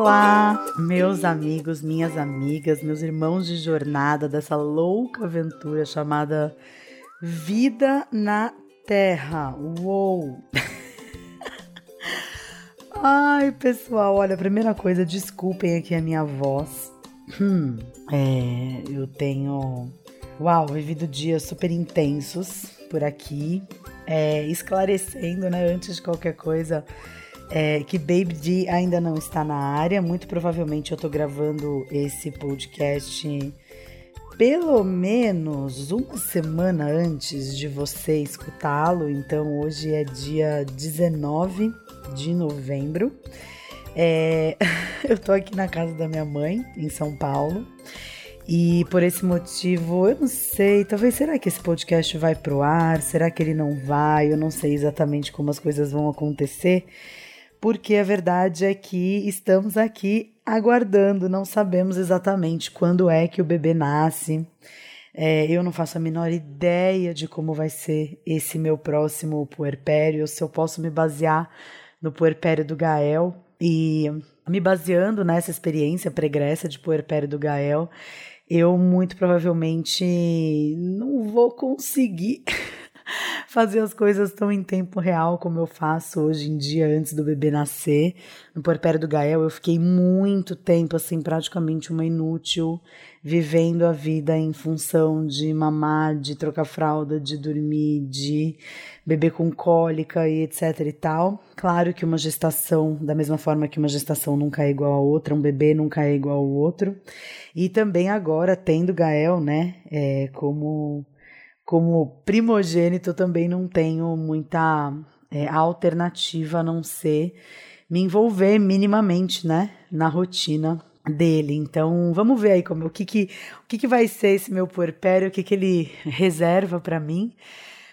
Olá, meus amigos, minhas amigas, meus irmãos de jornada dessa louca aventura chamada Vida na Terra. Uou! Ai, pessoal, olha, primeira coisa, desculpem aqui a minha voz. Hum, é, eu tenho, uau, vivido dias super intensos por aqui, é, esclarecendo, né, antes de qualquer coisa, é, que Baby D ainda não está na área. Muito provavelmente eu tô gravando esse podcast pelo menos uma semana antes de você escutá-lo. Então hoje é dia 19 de novembro. É, eu tô aqui na casa da minha mãe, em São Paulo. E por esse motivo, eu não sei, talvez será que esse podcast vai pro ar? Será que ele não vai? Eu não sei exatamente como as coisas vão acontecer porque a verdade é que estamos aqui aguardando, não sabemos exatamente quando é que o bebê nasce. É, eu não faço a menor ideia de como vai ser esse meu próximo puerpério, se eu posso me basear no puerpério do Gael. E me baseando nessa experiência pregressa de puerpério do Gael, eu muito provavelmente não vou conseguir fazer as coisas tão em tempo real como eu faço hoje em dia antes do bebê nascer. No puerpério do Gael eu fiquei muito tempo assim, praticamente uma inútil, vivendo a vida em função de mamar, de trocar fralda, de dormir, de beber com cólica e etc e tal. Claro que uma gestação, da mesma forma que uma gestação nunca é igual a outra, um bebê nunca é igual ao outro. E também agora tendo Gael, né, é, como como primogênito, também não tenho muita é, alternativa a não ser me envolver minimamente, né, na rotina dele. Então, vamos ver aí como o que que o que, que vai ser esse meu puerpério, o que que ele reserva para mim.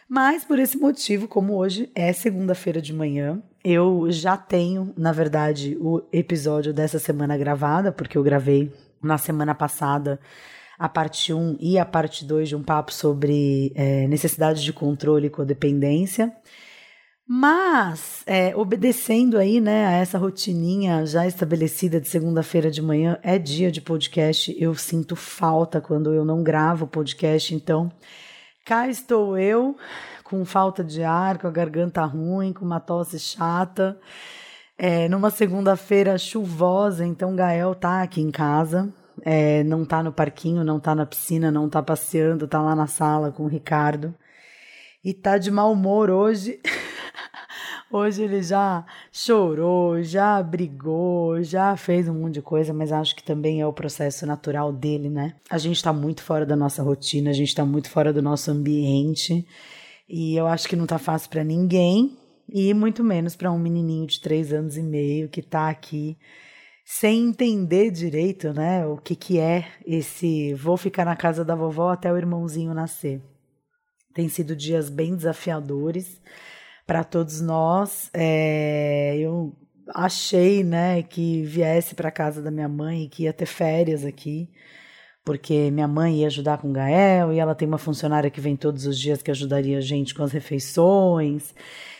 Mas por esse motivo, como hoje é segunda-feira de manhã, eu já tenho, na verdade, o episódio dessa semana gravada, porque eu gravei na semana passada a parte 1 e a parte 2 de um papo sobre é, necessidade de controle e codependência. Mas, é, obedecendo aí, né, a essa rotininha já estabelecida de segunda-feira de manhã, é dia de podcast. Eu sinto falta quando eu não gravo podcast, então cá estou eu, com falta de ar, com a garganta ruim, com uma tosse chata. É, numa segunda-feira chuvosa, então Gael tá aqui em casa é, não tá no parquinho, não tá na piscina, não tá passeando, tá lá na sala com o Ricardo. E tá de mau humor hoje. hoje ele já chorou, já brigou, já fez um monte de coisa, mas acho que também é o processo natural dele, né? A gente tá muito fora da nossa rotina, a gente tá muito fora do nosso ambiente. E eu acho que não tá fácil para ninguém, e muito menos para um menininho de três anos e meio que tá aqui sem entender direito, né, o que que é esse vou ficar na casa da vovó até o irmãozinho nascer. Tem sido dias bem desafiadores para todos nós. É, eu achei, né, que viesse para casa da minha mãe e que ia ter férias aqui, porque minha mãe ia ajudar com o Gael e ela tem uma funcionária que vem todos os dias que ajudaria a gente com as refeições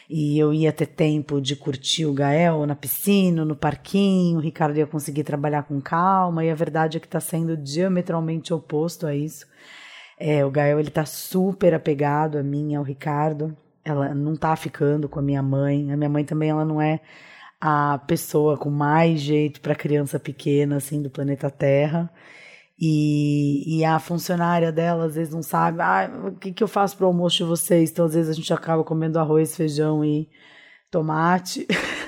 e eu ia ter tempo de curtir o Gael na piscina, no parquinho, o Ricardo ia conseguir trabalhar com calma, e a verdade é que está sendo diametralmente oposto a isso. É, o Gael ele tá super apegado a mim, ao Ricardo. Ela não tá ficando com a minha mãe. A minha mãe também ela não é a pessoa com mais jeito para criança pequena assim do planeta Terra. E, e a funcionária dela às vezes não sabe, ah, o que, que eu faço para o almoço de vocês? Então às vezes a gente acaba comendo arroz, feijão e tomate.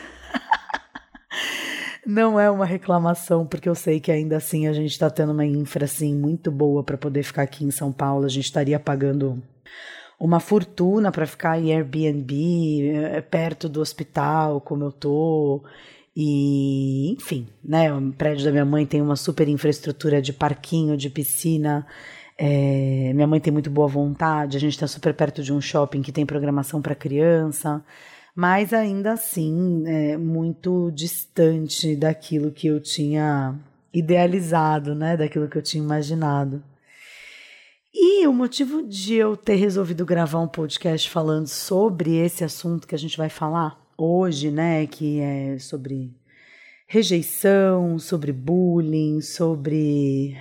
não é uma reclamação, porque eu sei que ainda assim a gente está tendo uma infra assim, muito boa para poder ficar aqui em São Paulo. A gente estaria pagando uma fortuna para ficar em Airbnb, eh, perto do hospital, como eu tô. E, enfim, né? O prédio da minha mãe tem uma super infraestrutura de parquinho, de piscina. É, minha mãe tem muito boa vontade, a gente está super perto de um shopping que tem programação para criança, mas ainda assim é muito distante daquilo que eu tinha idealizado, né? Daquilo que eu tinha imaginado. E o motivo de eu ter resolvido gravar um podcast falando sobre esse assunto que a gente vai falar hoje, né, que é sobre rejeição, sobre bullying, sobre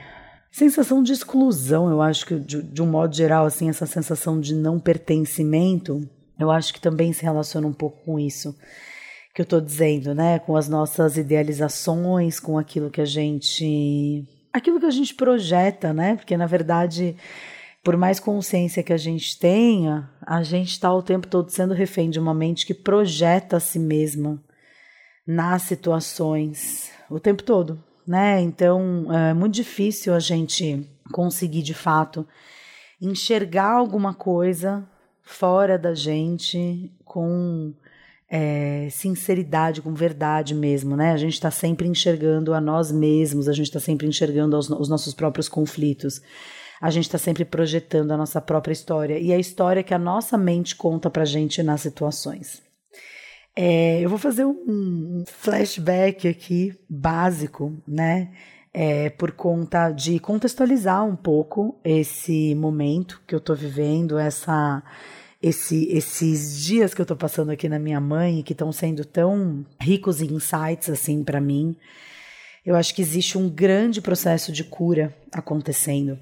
sensação de exclusão. Eu acho que, de, de um modo geral, assim, essa sensação de não pertencimento, eu acho que também se relaciona um pouco com isso que eu estou dizendo, né? Com as nossas idealizações, com aquilo que a gente. aquilo que a gente projeta, né? Porque na verdade, por mais consciência que a gente tenha, a gente está o tempo todo sendo refém de uma mente que projeta a si mesma nas situações o tempo todo, né? Então é muito difícil a gente conseguir de fato enxergar alguma coisa fora da gente com é, sinceridade, com verdade mesmo, né? A gente está sempre enxergando a nós mesmos, a gente está sempre enxergando os, os nossos próprios conflitos, a gente está sempre projetando a nossa própria história e a história que a nossa mente conta pra gente nas situações. É, eu vou fazer um flashback aqui básico, né? É, por conta de contextualizar um pouco esse momento que eu tô vivendo, essa esse, esses dias que eu tô passando aqui na minha mãe, que estão sendo tão ricos em insights assim para mim, eu acho que existe um grande processo de cura acontecendo.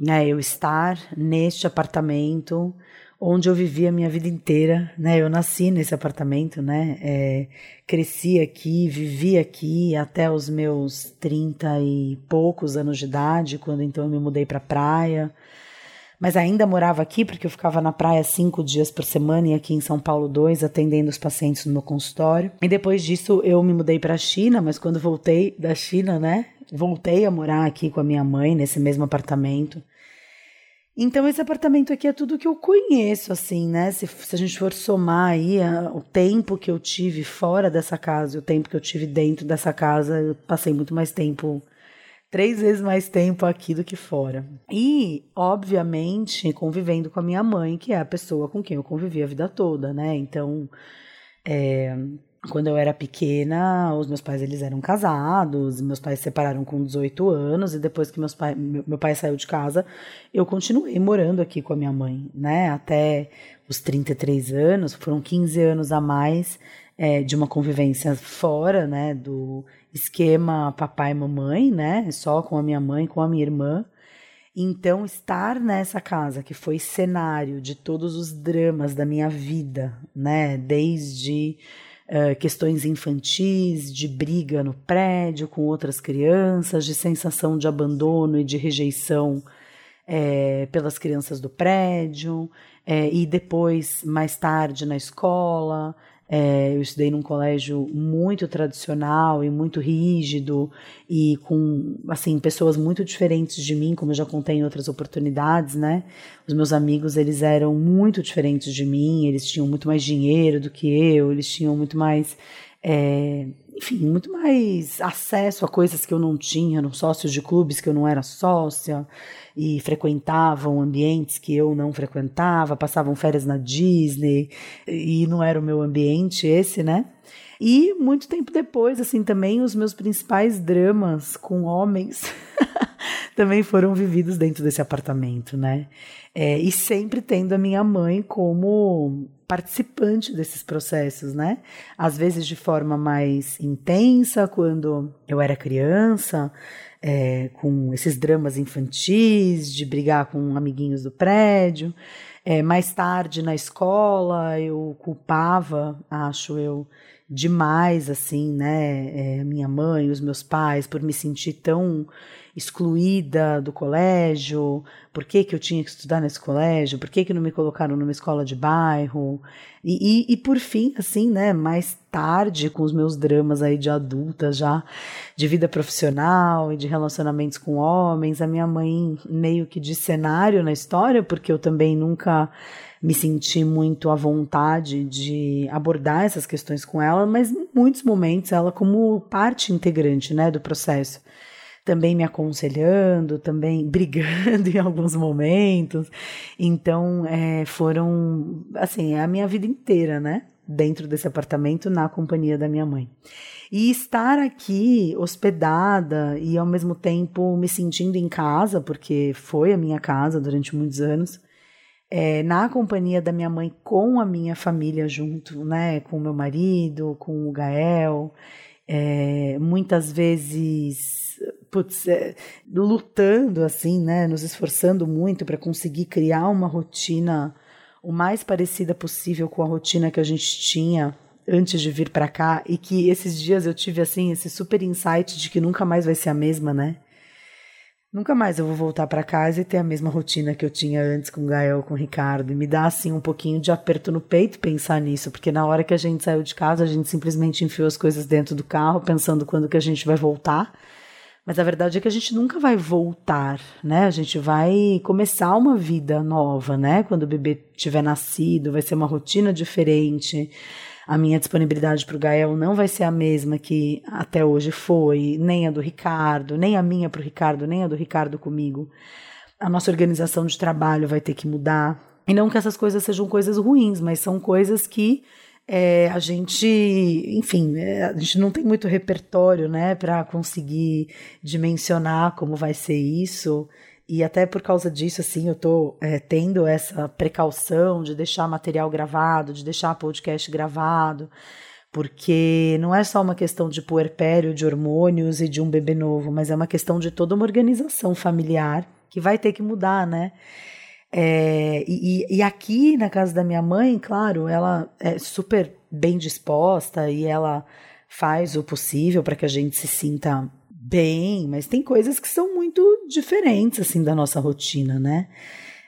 Né? Eu estar neste apartamento onde eu vivi a minha vida inteira, né? Eu nasci nesse apartamento, né? É, cresci aqui, vivi aqui até os meus trinta e poucos anos de idade, quando então eu me mudei para praia mas ainda morava aqui porque eu ficava na praia cinco dias por semana e aqui em São Paulo dois, atendendo os pacientes no meu consultório. E depois disso eu me mudei para a China, mas quando voltei da China, né, voltei a morar aqui com a minha mãe nesse mesmo apartamento. Então esse apartamento aqui é tudo que eu conheço, assim, né? Se, se a gente for somar aí a, o tempo que eu tive fora dessa casa e o tempo que eu tive dentro dessa casa, eu passei muito mais tempo três vezes mais tempo aqui do que fora. E, obviamente, convivendo com a minha mãe, que é a pessoa com quem eu convivi a vida toda, né? Então, é, quando eu era pequena, os meus pais eles eram casados, meus pais se separaram com 18 anos e depois que meus pai, meu, meu pai saiu de casa, eu continuei morando aqui com a minha mãe, né? Até os 33 anos, foram 15 anos a mais é, de uma convivência fora, né, do esquema papai e mamãe, né, só com a minha mãe, com a minha irmã. Então, estar nessa casa que foi cenário de todos os dramas da minha vida, né, desde uh, questões infantis, de briga no prédio com outras crianças, de sensação de abandono e de rejeição é, pelas crianças do prédio, é, e depois, mais tarde, na escola, é, eu estudei num colégio muito tradicional e muito rígido e com assim pessoas muito diferentes de mim, como eu já contei em outras oportunidades, né? Os meus amigos eles eram muito diferentes de mim, eles tinham muito mais dinheiro do que eu, eles tinham muito mais é, enfim, muito mais acesso a coisas que eu não tinha, eram sócios de clubes que eu não era sócia e frequentavam ambientes que eu não frequentava, passavam férias na Disney e não era o meu ambiente esse, né? E muito tempo depois, assim, também os meus principais dramas com homens também foram vividos dentro desse apartamento, né? É, e sempre tendo a minha mãe como participante desses processos, né? Às vezes de forma mais intensa, quando eu era criança, é, com esses dramas infantis, de brigar com amiguinhos do prédio. É, mais tarde na escola, eu culpava, acho eu, demais, assim, né? É, minha mãe, os meus pais, por me sentir tão excluída do colégio, por que, que eu tinha que estudar nesse colégio, por que, que não me colocaram numa escola de bairro. E, e, e, por fim, assim, né, mais tarde, com os meus dramas aí de adulta já, de vida profissional e de relacionamentos com homens, a minha mãe meio que de cenário na história, porque eu também nunca me senti muito à vontade de abordar essas questões com ela, mas em muitos momentos ela como parte integrante, né, do processo também me aconselhando, também brigando em alguns momentos. Então, é, foram, assim, a minha vida inteira, né? Dentro desse apartamento, na companhia da minha mãe. E estar aqui hospedada e ao mesmo tempo me sentindo em casa, porque foi a minha casa durante muitos anos, é, na companhia da minha mãe com a minha família junto, né? Com o meu marido, com o Gael é, muitas vezes putz, é, lutando assim, né, nos esforçando muito para conseguir criar uma rotina o mais parecida possível com a rotina que a gente tinha antes de vir para cá e que esses dias eu tive assim esse super insight de que nunca mais vai ser a mesma, né? Nunca mais eu vou voltar para casa e ter a mesma rotina que eu tinha antes com o Gael, com o Ricardo. E me dá, assim, um pouquinho de aperto no peito pensar nisso, porque na hora que a gente saiu de casa, a gente simplesmente enfiou as coisas dentro do carro, pensando quando que a gente vai voltar. Mas a verdade é que a gente nunca vai voltar, né? A gente vai começar uma vida nova, né? Quando o bebê tiver nascido, vai ser uma rotina diferente a minha disponibilidade para o Gael não vai ser a mesma que até hoje foi, nem a do Ricardo, nem a minha para o Ricardo, nem a do Ricardo comigo. A nossa organização de trabalho vai ter que mudar. E não que essas coisas sejam coisas ruins, mas são coisas que é, a gente, enfim, é, a gente não tem muito repertório, né, para conseguir dimensionar como vai ser isso. E até por causa disso, assim, eu tô é, tendo essa precaução de deixar material gravado, de deixar podcast gravado, porque não é só uma questão de puerpério, de hormônios e de um bebê novo, mas é uma questão de toda uma organização familiar que vai ter que mudar, né? É, e, e aqui na casa da minha mãe, claro, ela é super bem disposta e ela faz o possível para que a gente se sinta Bem, mas tem coisas que são muito diferentes assim da nossa rotina, né?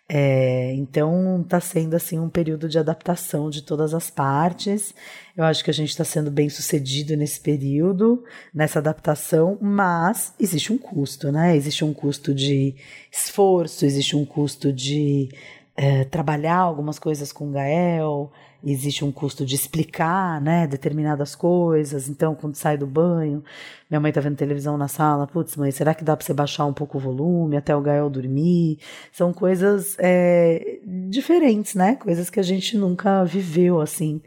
É, então está sendo assim um período de adaptação de todas as partes. Eu acho que a gente está sendo bem sucedido nesse período, nessa adaptação, mas existe um custo, né? Existe um custo de esforço, existe um custo de é, trabalhar algumas coisas com o Gael, existe um custo de explicar, né, determinadas coisas. Então, quando sai do banho, minha mãe tá vendo televisão na sala, putz, mãe, será que dá para você baixar um pouco o volume até o Gael dormir? São coisas é, diferentes, né? Coisas que a gente nunca viveu assim.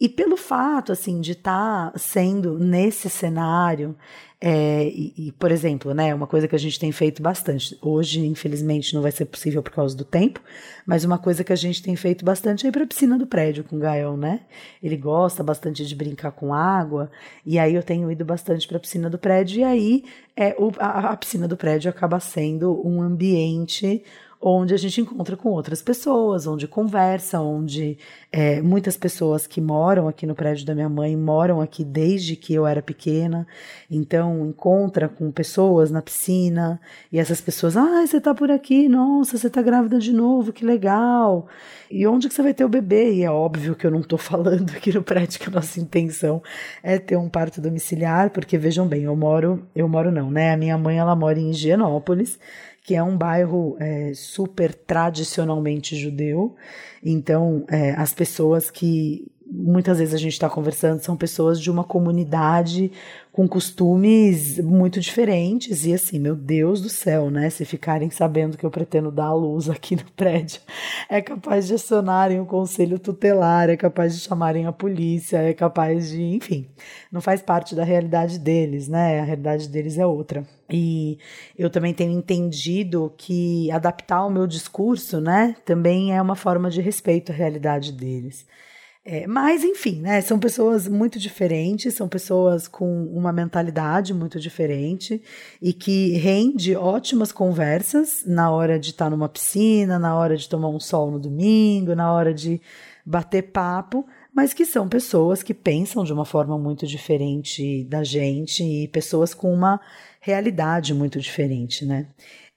E pelo fato, assim, de estar tá sendo nesse cenário, é, e, e, por exemplo, né, uma coisa que a gente tem feito bastante, hoje, infelizmente, não vai ser possível por causa do tempo, mas uma coisa que a gente tem feito bastante é ir para a piscina do prédio com o Gael, né? Ele gosta bastante de brincar com água, e aí eu tenho ido bastante para a piscina do prédio, e aí é, o, a, a piscina do prédio acaba sendo um ambiente onde a gente encontra com outras pessoas, onde conversa, onde é, muitas pessoas que moram aqui no prédio da minha mãe moram aqui desde que eu era pequena, então encontra com pessoas na piscina e essas pessoas, ah, você tá por aqui, nossa, você tá grávida de novo, que legal. E onde que você vai ter o bebê? E é óbvio que eu não estou falando aqui no prédio que a nossa intenção é ter um parto domiciliar, porque vejam bem, eu moro, eu moro não, né? A minha mãe ela mora em Higienópolis que é um bairro é, super tradicionalmente judeu. Então, é, as pessoas que muitas vezes a gente está conversando são pessoas de uma comunidade com costumes muito diferentes e assim, meu Deus do céu, né? Se ficarem sabendo que eu pretendo dar a luz aqui no prédio, é capaz de acionarem o conselho tutelar, é capaz de chamarem a polícia, é capaz de, enfim, não faz parte da realidade deles, né? A realidade deles é outra. E eu também tenho entendido que adaptar o meu discurso, né, também é uma forma de respeito à realidade deles. É, mas, enfim, né? São pessoas muito diferentes, são pessoas com uma mentalidade muito diferente e que rende ótimas conversas na hora de estar numa piscina, na hora de tomar um sol no domingo, na hora de bater papo, mas que são pessoas que pensam de uma forma muito diferente da gente e pessoas com uma realidade muito diferente, né?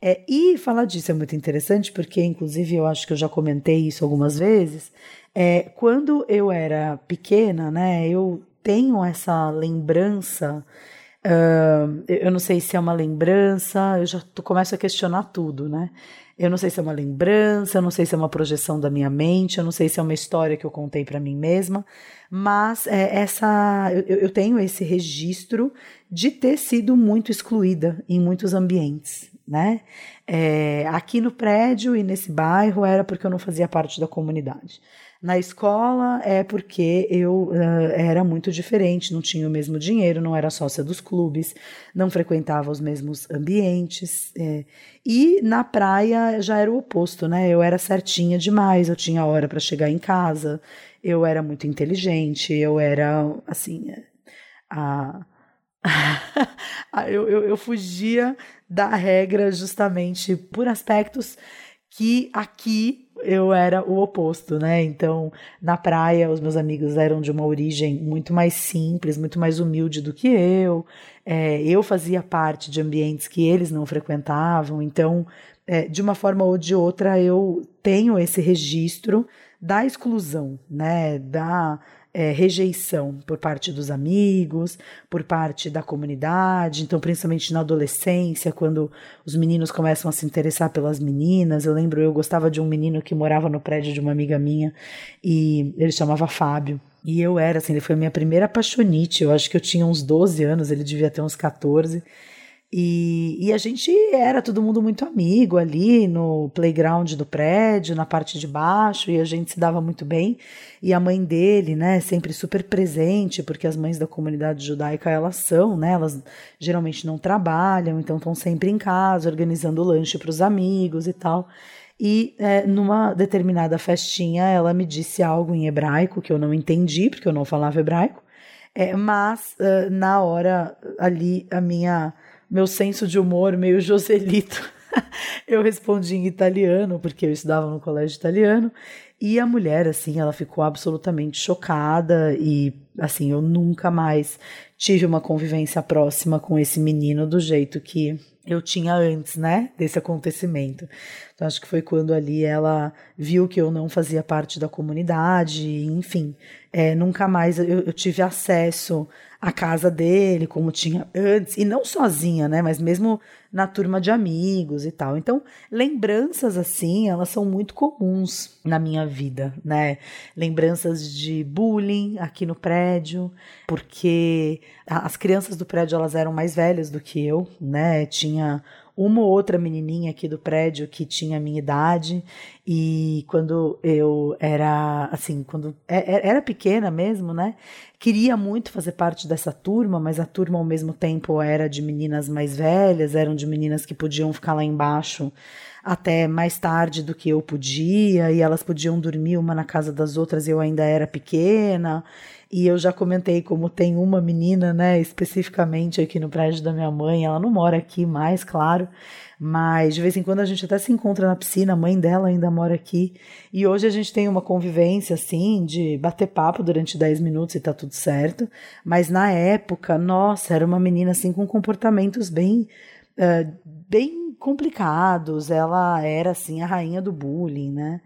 É, e falar disso é muito interessante porque, inclusive, eu acho que eu já comentei isso algumas vezes. É, quando eu era pequena, né, eu tenho essa lembrança. Uh, eu não sei se é uma lembrança, eu já começo a questionar tudo, né? Eu não sei se é uma lembrança, eu não sei se é uma projeção da minha mente, eu não sei se é uma história que eu contei para mim mesma, mas é, essa eu, eu tenho esse registro de ter sido muito excluída em muitos ambientes, né? É, aqui no prédio e nesse bairro era porque eu não fazia parte da comunidade. Na escola é porque eu uh, era muito diferente, não tinha o mesmo dinheiro, não era sócia dos clubes, não frequentava os mesmos ambientes. É. E na praia já era o oposto, né? Eu era certinha demais, eu tinha hora para chegar em casa, eu era muito inteligente, eu era, assim, a eu, eu, eu fugia da regra justamente por aspectos que aqui eu era o oposto, né? Então, na praia, os meus amigos eram de uma origem muito mais simples, muito mais humilde do que eu. É, eu fazia parte de ambientes que eles não frequentavam. Então, é, de uma forma ou de outra, eu tenho esse registro da exclusão, né? Da é, rejeição por parte dos amigos, por parte da comunidade, então principalmente na adolescência, quando os meninos começam a se interessar pelas meninas. Eu lembro, eu gostava de um menino que morava no prédio de uma amiga minha e ele chamava Fábio. E eu era, assim, ele foi a minha primeira apaixonite. Eu acho que eu tinha uns 12 anos, ele devia ter uns 14. E, e, a gente era todo mundo muito amigo ali no playground do prédio, na parte de baixo, e a gente se dava muito bem. E a mãe dele, né, sempre super presente, porque as mães da comunidade judaica elas são, né, elas geralmente não trabalham, então estão sempre em casa, organizando lanche para os amigos e tal. E é, numa determinada festinha, ela me disse algo em hebraico que eu não entendi, porque eu não falava hebraico. É, mas uh, na hora ali, a minha meu senso de humor meio Joselito. eu respondi em italiano, porque eu estudava no colégio italiano, e a mulher, assim, ela ficou absolutamente chocada e, assim, eu nunca mais tive uma convivência próxima com esse menino do jeito que eu tinha antes, né, desse acontecimento. Então, acho que foi quando ali ela viu que eu não fazia parte da comunidade, enfim, é, nunca mais eu, eu tive acesso a casa dele, como tinha antes, e não sozinha, né, mas mesmo na turma de amigos e tal. Então, lembranças assim, elas são muito comuns na minha vida, né? Lembranças de bullying aqui no prédio, porque as crianças do prédio elas eram mais velhas do que eu, né? Tinha uma ou outra menininha aqui do prédio que tinha a minha idade e quando eu era assim, quando é, é, era pequena mesmo, né? Queria muito fazer parte dessa turma, mas a turma ao mesmo tempo era de meninas mais velhas, eram de meninas que podiam ficar lá embaixo até mais tarde do que eu podia, e elas podiam dormir uma na casa das outras, eu ainda era pequena. E eu já comentei como tem uma menina, né, especificamente aqui no prédio da minha mãe, ela não mora aqui mais, claro, mas de vez em quando a gente até se encontra na piscina, a mãe dela ainda mora aqui. E hoje a gente tem uma convivência assim de bater papo durante 10 minutos e tá tudo certo. Mas na época, nossa, era uma menina assim com comportamentos bem uh, bem complicados. Ela era assim a rainha do bullying, né?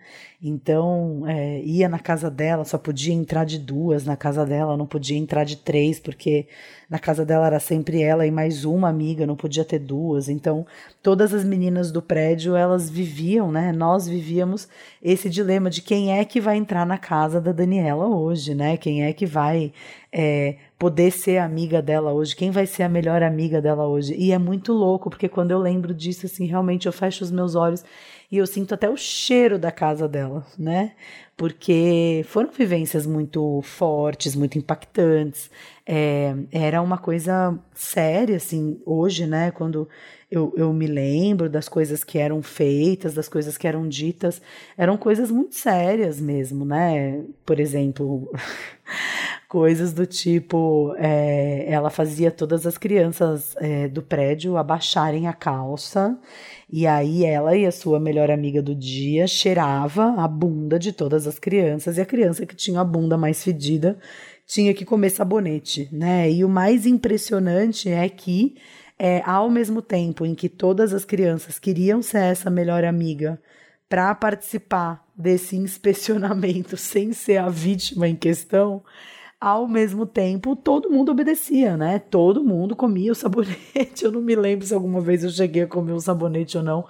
Então é, ia na casa dela, só podia entrar de duas na casa dela, não podia entrar de três porque na casa dela era sempre ela e mais uma amiga, não podia ter duas. Então todas as meninas do prédio elas viviam, né? Nós vivíamos esse dilema de quem é que vai entrar na casa da Daniela hoje, né? Quem é que vai é, poder ser amiga dela hoje, quem vai ser a melhor amiga dela hoje. E é muito louco, porque quando eu lembro disso, assim, realmente eu fecho os meus olhos e eu sinto até o cheiro da casa dela, né? Porque foram vivências muito fortes, muito impactantes. É, era uma coisa séria, assim, hoje, né? Quando eu, eu me lembro das coisas que eram feitas, das coisas que eram ditas, eram coisas muito sérias mesmo, né? Por exemplo. coisas do tipo, é, ela fazia todas as crianças é, do prédio abaixarem a calça, e aí ela e a sua melhor amiga do dia cheirava a bunda de todas as crianças, e a criança que tinha a bunda mais fedida tinha que comer sabonete, né? E o mais impressionante é que, é, ao mesmo tempo em que todas as crianças queriam ser essa melhor amiga para participar desse inspecionamento sem ser a vítima em questão, ao mesmo tempo, todo mundo obedecia, né? Todo mundo comia o sabonete. Eu não me lembro se alguma vez eu cheguei a comer o sabonete ou não,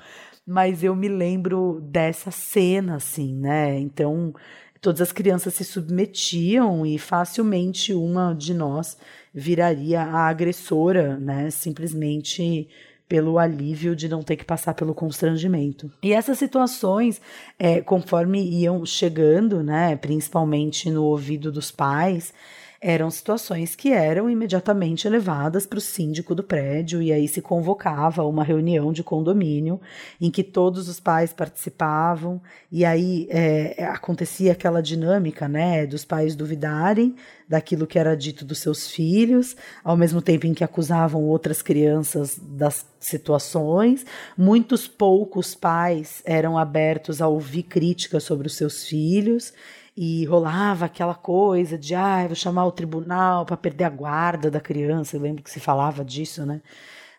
mas eu me lembro dessa cena, assim, né? Então, todas as crianças se submetiam e facilmente uma de nós viraria a agressora, né? Simplesmente pelo alívio de não ter que passar pelo constrangimento. E essas situações, é, conforme iam chegando, né, principalmente no ouvido dos pais, eram situações que eram imediatamente levadas para o síndico do prédio e aí se convocava uma reunião de condomínio em que todos os pais participavam e aí é, acontecia aquela dinâmica, né, dos pais duvidarem daquilo que era dito dos seus filhos, ao mesmo tempo em que acusavam outras crianças das situações. Muitos poucos pais eram abertos a ouvir críticas sobre os seus filhos e rolava aquela coisa de, ah, vou chamar o tribunal para perder a guarda da criança. Eu lembro que se falava disso, né?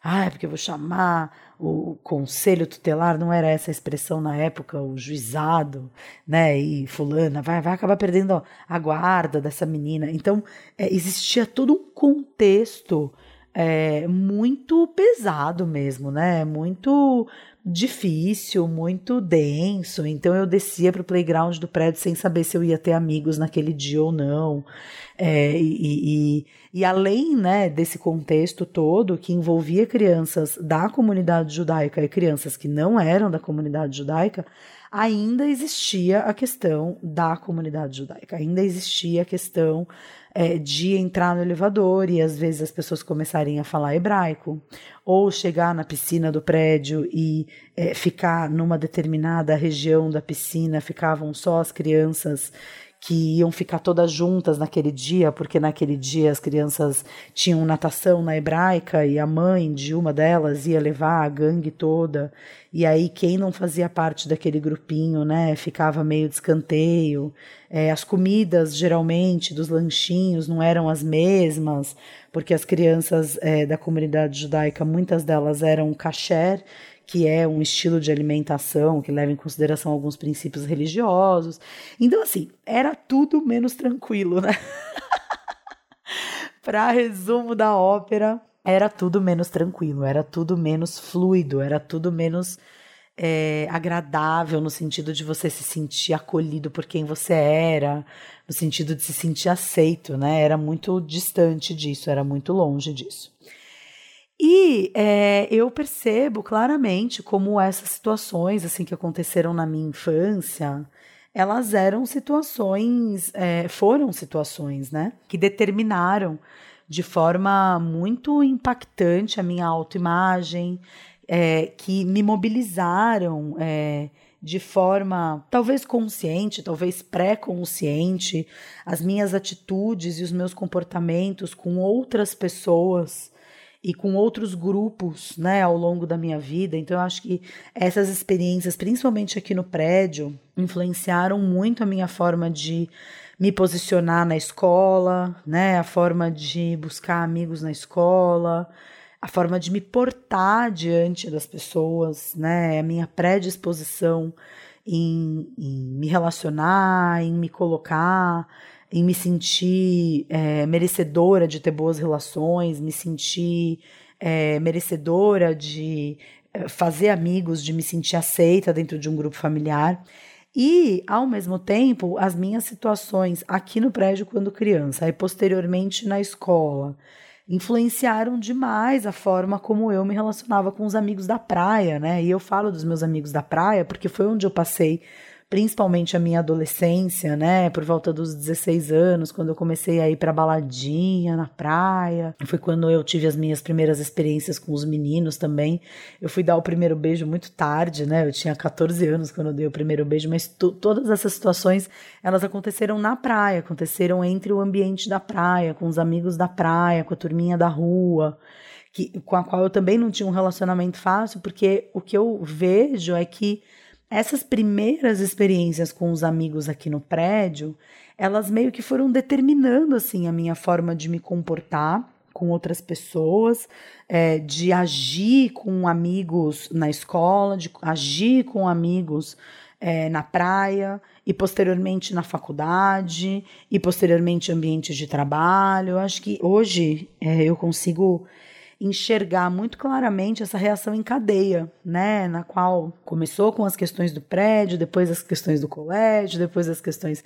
Ah, porque eu vou chamar o conselho tutelar, não era essa a expressão na época, o juizado, né? E fulana vai, vai acabar perdendo a guarda dessa menina. Então, é, existia todo um contexto é, muito pesado mesmo, né? Muito difícil, muito denso. Então eu descia para o playground do prédio sem saber se eu ia ter amigos naquele dia ou não. É, e, e, e, além né, desse contexto todo que envolvia crianças da comunidade judaica e crianças que não eram da comunidade judaica, ainda existia a questão da comunidade judaica, ainda existia a questão é, de entrar no elevador e às vezes as pessoas começarem a falar hebraico, ou chegar na piscina do prédio e é, ficar numa determinada região da piscina, ficavam só as crianças que iam ficar todas juntas naquele dia, porque naquele dia as crianças tinham natação na hebraica e a mãe de uma delas ia levar a gangue toda. E aí quem não fazia parte daquele grupinho, né, ficava meio de escanteio. É, as comidas geralmente dos lanchinhos não eram as mesmas, porque as crianças é, da comunidade judaica, muitas delas eram kasher, que é um estilo de alimentação que leva em consideração alguns princípios religiosos. Então, assim, era tudo menos tranquilo, né? Para resumo da ópera, era tudo menos tranquilo, era tudo menos fluido, era tudo menos é, agradável no sentido de você se sentir acolhido por quem você era, no sentido de se sentir aceito, né? Era muito distante disso, era muito longe disso. E é, eu percebo claramente como essas situações assim que aconteceram na minha infância, elas eram situações, é, foram situações, né, que determinaram de forma muito impactante a minha autoimagem, é, que me mobilizaram é, de forma talvez consciente, talvez pré-consciente, as minhas atitudes e os meus comportamentos com outras pessoas e com outros grupos, né, ao longo da minha vida. Então eu acho que essas experiências, principalmente aqui no prédio, influenciaram muito a minha forma de me posicionar na escola, né, a forma de buscar amigos na escola, a forma de me portar diante das pessoas, né, a minha predisposição em, em me relacionar, em me colocar em me sentir é, merecedora de ter boas relações, me sentir é, merecedora de é, fazer amigos, de me sentir aceita dentro de um grupo familiar. E, ao mesmo tempo, as minhas situações aqui no prédio quando criança e posteriormente na escola influenciaram demais a forma como eu me relacionava com os amigos da praia, né? E eu falo dos meus amigos da praia porque foi onde eu passei principalmente a minha adolescência, né? Por volta dos 16 anos, quando eu comecei a ir pra baladinha na praia. Foi quando eu tive as minhas primeiras experiências com os meninos também. Eu fui dar o primeiro beijo muito tarde, né? Eu tinha 14 anos quando eu dei o primeiro beijo, mas todas essas situações, elas aconteceram na praia, aconteceram entre o ambiente da praia, com os amigos da praia, com a turminha da rua. Que, com a qual eu também não tinha um relacionamento fácil, porque o que eu vejo é que essas primeiras experiências com os amigos aqui no prédio, elas meio que foram determinando assim a minha forma de me comportar com outras pessoas, é, de agir com amigos na escola, de agir com amigos é, na praia e posteriormente na faculdade e posteriormente ambientes de trabalho. Eu acho que hoje é, eu consigo enxergar muito claramente essa reação em cadeia, né? Na qual começou com as questões do prédio, depois as questões do colégio, depois as questões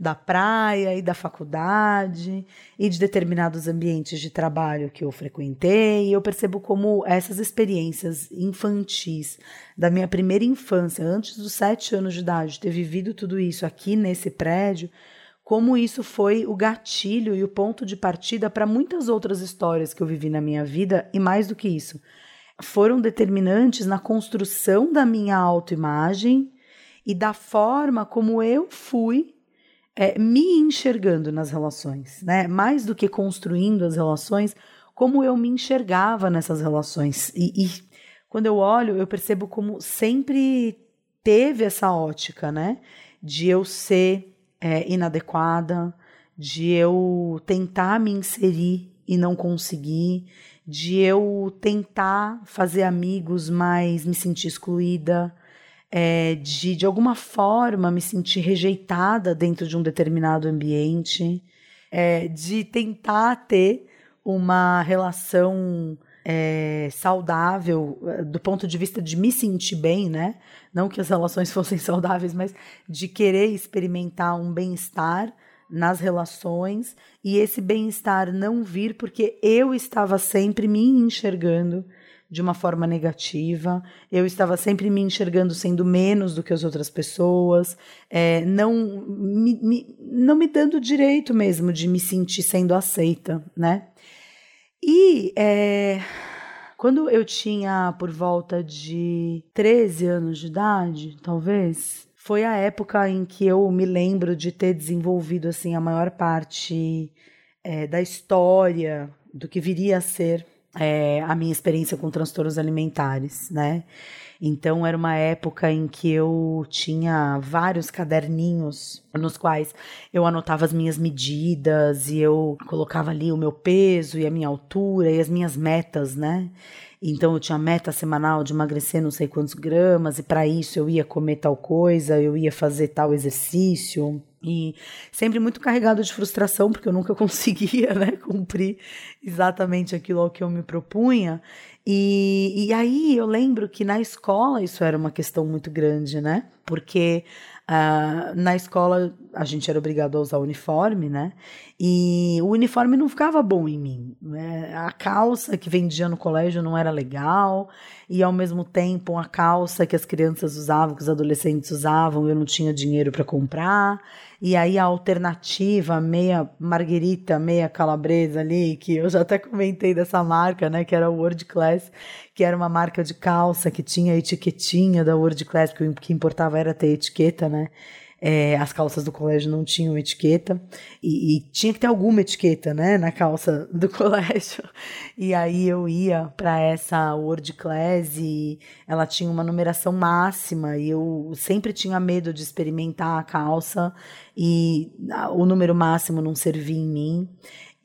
da praia e da faculdade e de determinados ambientes de trabalho que eu frequentei. E eu percebo como essas experiências infantis da minha primeira infância, antes dos sete anos de idade, ter vivido tudo isso aqui nesse prédio, como isso foi o gatilho e o ponto de partida para muitas outras histórias que eu vivi na minha vida, e mais do que isso, foram determinantes na construção da minha autoimagem e da forma como eu fui é, me enxergando nas relações, né? Mais do que construindo as relações, como eu me enxergava nessas relações. E, e quando eu olho, eu percebo como sempre teve essa ótica, né? De eu ser é, inadequada, de eu tentar me inserir e não conseguir, de eu tentar fazer amigos, mas me sentir excluída, é, de de alguma forma me sentir rejeitada dentro de um determinado ambiente, é, de tentar ter uma relação é, saudável é, do ponto de vista de me sentir bem, né? Não que as relações fossem saudáveis, mas de querer experimentar um bem-estar nas relações e esse bem-estar não vir porque eu estava sempre me enxergando de uma forma negativa, eu estava sempre me enxergando sendo menos do que as outras pessoas, é, não, me, me, não me dando direito mesmo de me sentir sendo aceita, né? E é, quando eu tinha por volta de 13 anos de idade, talvez, foi a época em que eu me lembro de ter desenvolvido assim a maior parte é, da história do que viria a ser é, a minha experiência com transtornos alimentares, né? Então era uma época em que eu tinha vários caderninhos nos quais eu anotava as minhas medidas e eu colocava ali o meu peso e a minha altura e as minhas metas, né? Então eu tinha meta semanal de emagrecer não sei quantos gramas e para isso eu ia comer tal coisa, eu ia fazer tal exercício. E sempre muito carregado de frustração, porque eu nunca conseguia né, cumprir exatamente aquilo ao que eu me propunha. E, e aí eu lembro que na escola isso era uma questão muito grande, né? Porque Uh, na escola a gente era obrigado a usar uniforme, né? E o uniforme não ficava bom em mim. Né? A calça que vendia no colégio não era legal, e ao mesmo tempo a calça que as crianças usavam, que os adolescentes usavam, eu não tinha dinheiro para comprar. E aí a alternativa, meia marguerita, meia calabresa ali, que eu já até comentei dessa marca, né? Que era o World Class, que era uma marca de calça que tinha a etiquetinha da World Class, porque o que importava era ter etiqueta, né? É, as calças do colégio não tinham etiqueta e, e, tinha que ter alguma etiqueta, né, na calça do colégio. E aí eu ia para essa World Class e ela tinha uma numeração máxima e eu sempre tinha medo de experimentar a calça e o número máximo não servia em mim.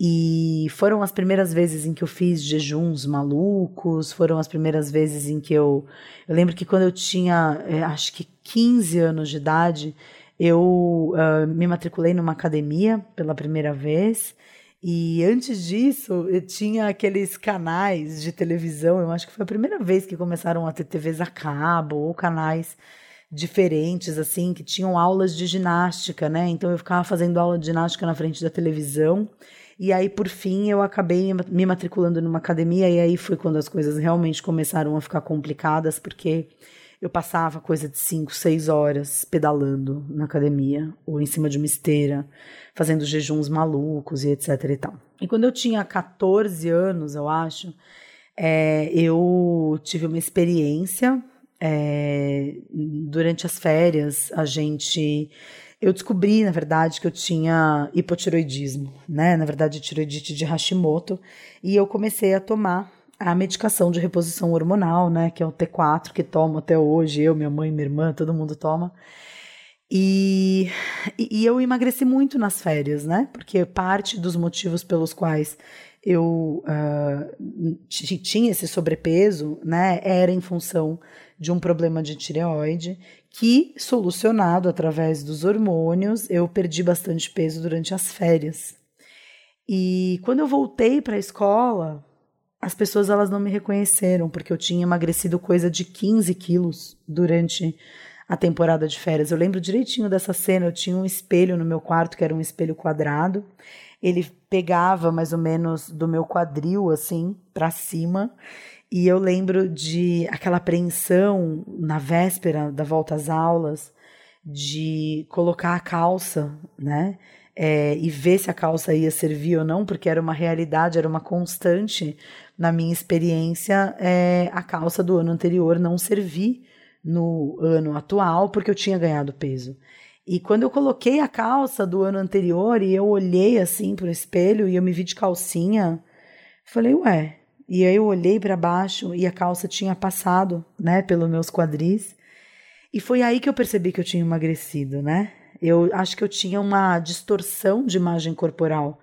E foram as primeiras vezes em que eu fiz jejuns malucos, foram as primeiras vezes em que eu. Eu lembro que quando eu tinha, é, acho que 15 anos de idade, eu uh, me matriculei numa academia pela primeira vez. E antes disso, eu tinha aqueles canais de televisão. Eu acho que foi a primeira vez que começaram a ter TVs a cabo ou canais diferentes, assim, que tinham aulas de ginástica, né? Então eu ficava fazendo aula de ginástica na frente da televisão. E aí, por fim, eu acabei me matriculando numa academia. E aí foi quando as coisas realmente começaram a ficar complicadas, porque eu passava coisa de 5, 6 horas pedalando na academia ou em cima de uma esteira, fazendo jejuns malucos e etc e tal. E quando eu tinha 14 anos, eu acho, é, eu tive uma experiência. É, durante as férias, a gente eu descobri, na verdade, que eu tinha hipotiroidismo, né? Na verdade, tiroidite de Hashimoto, e eu comecei a tomar a medicação de reposição hormonal, né, que é o T4 que tomo até hoje, eu, minha mãe, minha irmã, todo mundo toma. E, e eu emagreci muito nas férias, né? Porque parte dos motivos pelos quais eu uh, tinha esse sobrepeso, né, era em função de um problema de tireoide que, solucionado através dos hormônios, eu perdi bastante peso durante as férias. E quando eu voltei para a escola, as pessoas elas não me reconheceram, porque eu tinha emagrecido coisa de 15 quilos durante a temporada de férias. Eu lembro direitinho dessa cena, eu tinha um espelho no meu quarto, que era um espelho quadrado. Ele pegava mais ou menos do meu quadril, assim, para cima. E eu lembro de aquela apreensão na véspera da volta às aulas, de colocar a calça, né? é, e ver se a calça ia servir ou não, porque era uma realidade, era uma constante na minha experiência, é, a calça do ano anterior não servir no ano atual, porque eu tinha ganhado peso. E quando eu coloquei a calça do ano anterior e eu olhei assim pro espelho e eu me vi de calcinha, falei, ué. E aí eu olhei para baixo e a calça tinha passado, né, pelos meus quadris. E foi aí que eu percebi que eu tinha emagrecido, né? Eu acho que eu tinha uma distorção de imagem corporal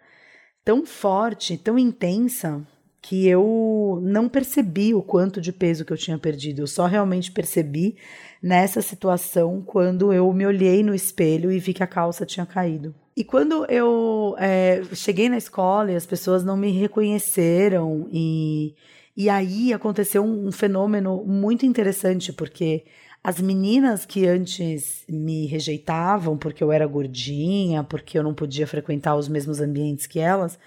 tão forte, tão intensa, que eu não percebi o quanto de peso que eu tinha perdido. Eu só realmente percebi nessa situação quando eu me olhei no espelho e vi que a calça tinha caído. E quando eu é, cheguei na escola e as pessoas não me reconheceram, e, e aí aconteceu um, um fenômeno muito interessante, porque as meninas que antes me rejeitavam porque eu era gordinha, porque eu não podia frequentar os mesmos ambientes que elas,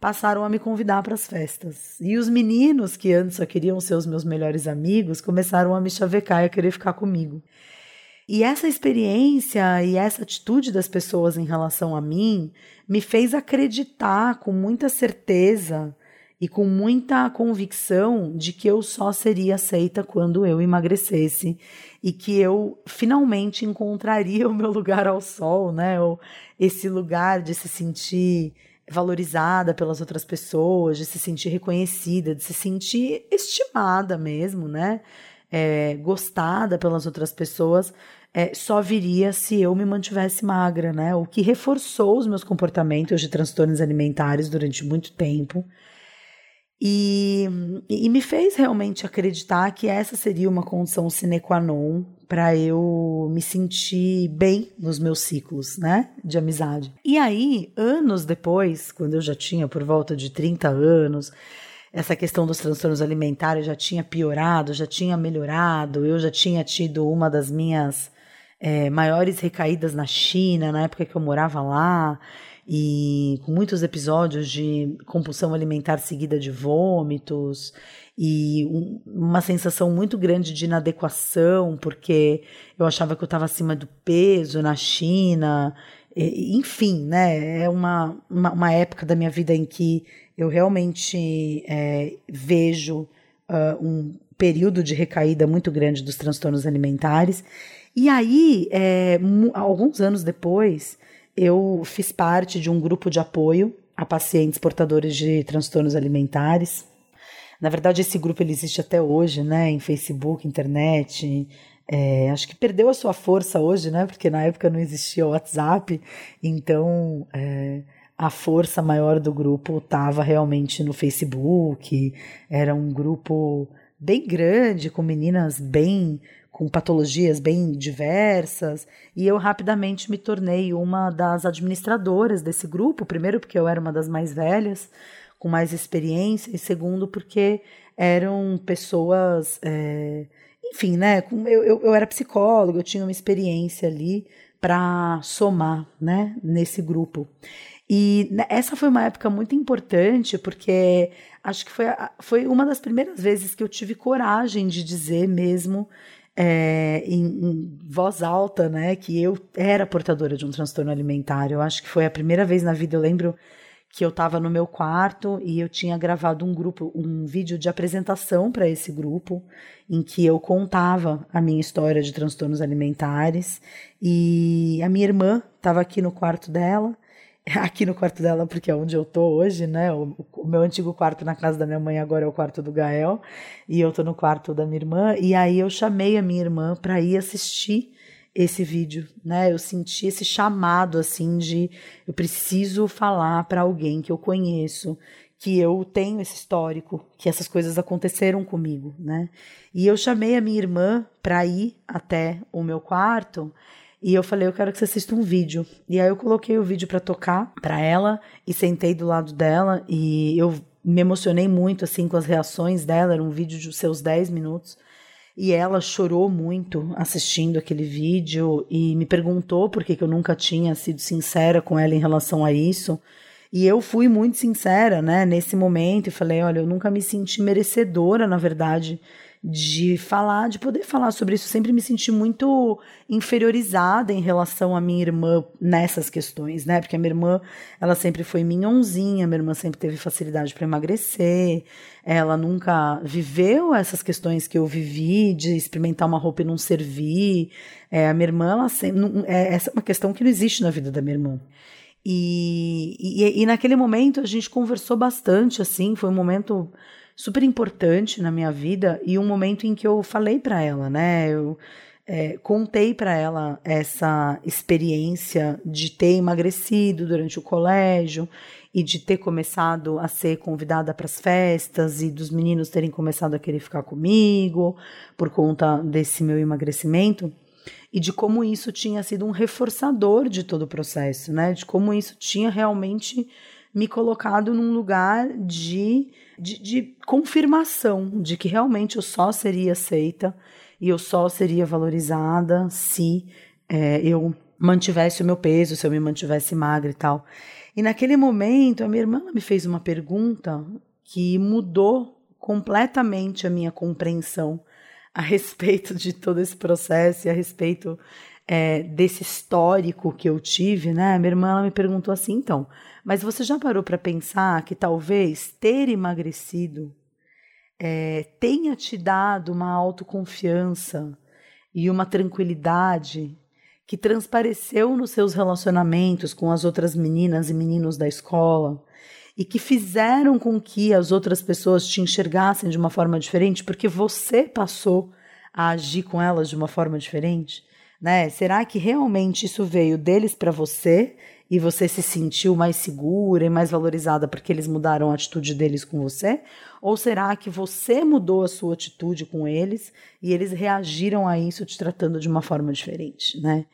passaram a me convidar para as festas. E os meninos que antes só queriam ser os meus melhores amigos começaram a me chavecar e a querer ficar comigo. E essa experiência e essa atitude das pessoas em relação a mim me fez acreditar com muita certeza e com muita convicção de que eu só seria aceita quando eu emagrecesse e que eu finalmente encontraria o meu lugar ao sol, né? Ou esse lugar de se sentir valorizada pelas outras pessoas, de se sentir reconhecida, de se sentir estimada mesmo, né? É, gostada pelas outras pessoas, é, só viria se eu me mantivesse magra, né? O que reforçou os meus comportamentos de transtornos alimentares durante muito tempo. E, e me fez realmente acreditar que essa seria uma condição sine qua non para eu me sentir bem nos meus ciclos, né, de amizade. E aí, anos depois, quando eu já tinha por volta de 30 anos, essa questão dos transtornos alimentares já tinha piorado, já tinha melhorado, eu já tinha tido uma das minhas é, maiores recaídas na China, na época que eu morava lá e com muitos episódios de compulsão alimentar seguida de vômitos e um, uma sensação muito grande de inadequação, porque eu achava que eu estava acima do peso na China. E, enfim, né? É uma, uma, uma, época da minha vida em que eu realmente é, vejo uh, um período de recaída muito grande dos transtornos alimentares. E aí, é, alguns anos depois, eu fiz parte de um grupo de apoio a pacientes portadores de transtornos alimentares. Na verdade, esse grupo ele existe até hoje, né? Em Facebook, internet. É, acho que perdeu a sua força hoje, né? Porque na época não existia o WhatsApp, então é, a força maior do grupo estava realmente no Facebook. Era um grupo bem grande, com meninas bem com patologias bem diversas, e eu rapidamente me tornei uma das administradoras desse grupo, primeiro porque eu era uma das mais velhas, com mais experiência, e segundo porque eram pessoas, é, enfim, né, eu, eu, eu era psicóloga, eu tinha uma experiência ali para somar, né, nesse grupo. E essa foi uma época muito importante, porque acho que foi, foi uma das primeiras vezes que eu tive coragem de dizer mesmo é, em, em, voz alta, né, que eu era portadora de um transtorno alimentar. Eu acho que foi a primeira vez na vida, eu lembro que eu estava no meu quarto e eu tinha gravado um grupo, um vídeo de apresentação para esse grupo, em que eu contava a minha história de transtornos alimentares e a minha irmã estava aqui no quarto dela aqui no quarto dela, porque é onde eu tô hoje, né? O, o, meu antigo quarto na casa da minha mãe agora é o quarto do Gael, e eu tô no quarto da minha irmã, e aí eu chamei a minha irmã para ir assistir esse vídeo, né? Eu senti esse chamado assim de eu preciso falar para alguém que eu conheço, que eu tenho esse histórico, que essas coisas aconteceram comigo, né? E eu chamei a minha irmã para ir até o meu quarto e eu falei, eu quero que você assista um vídeo. E aí eu coloquei o vídeo para tocar para ela e sentei do lado dela e eu me emocionei muito assim com as reações dela, era um vídeo de seus 10 minutos. E ela chorou muito assistindo aquele vídeo e me perguntou por que, que eu nunca tinha sido sincera com ela em relação a isso. E eu fui muito sincera, né, nesse momento e falei: olha, eu nunca me senti merecedora, na verdade, de falar, de poder falar sobre isso. Sempre me senti muito inferiorizada em relação à minha irmã nessas questões, né? Porque a minha irmã, ela sempre foi minhãozinha, minha irmã sempre teve facilidade para emagrecer, ela nunca viveu essas questões que eu vivi, de experimentar uma roupa e não servir. É, a minha irmã, ela sempre, não, é, essa é uma questão que não existe na vida da minha irmã. E, e, e naquele momento a gente conversou bastante, assim, foi um momento super importante na minha vida e um momento em que eu falei para ela, né? Eu é, contei para ela essa experiência de ter emagrecido durante o colégio e de ter começado a ser convidada para as festas e dos meninos terem começado a querer ficar comigo por conta desse meu emagrecimento e de como isso tinha sido um reforçador de todo o processo, né? De como isso tinha realmente me colocado num lugar de, de, de confirmação de que realmente eu só seria aceita e eu só seria valorizada se é, eu mantivesse o meu peso, se eu me mantivesse magra e tal. E naquele momento, a minha irmã me fez uma pergunta que mudou completamente a minha compreensão a respeito de todo esse processo e a respeito é, desse histórico que eu tive, né? Minha irmã me perguntou assim, então, mas você já parou para pensar que talvez ter emagrecido é, tenha te dado uma autoconfiança e uma tranquilidade que transpareceu nos seus relacionamentos com as outras meninas e meninos da escola e que fizeram com que as outras pessoas te enxergassem de uma forma diferente porque você passou a agir com elas de uma forma diferente? Né? Será que realmente isso veio deles para você e você se sentiu mais segura e mais valorizada porque eles mudaram a atitude deles com você? Ou será que você mudou a sua atitude com eles e eles reagiram a isso te tratando de uma forma diferente, né?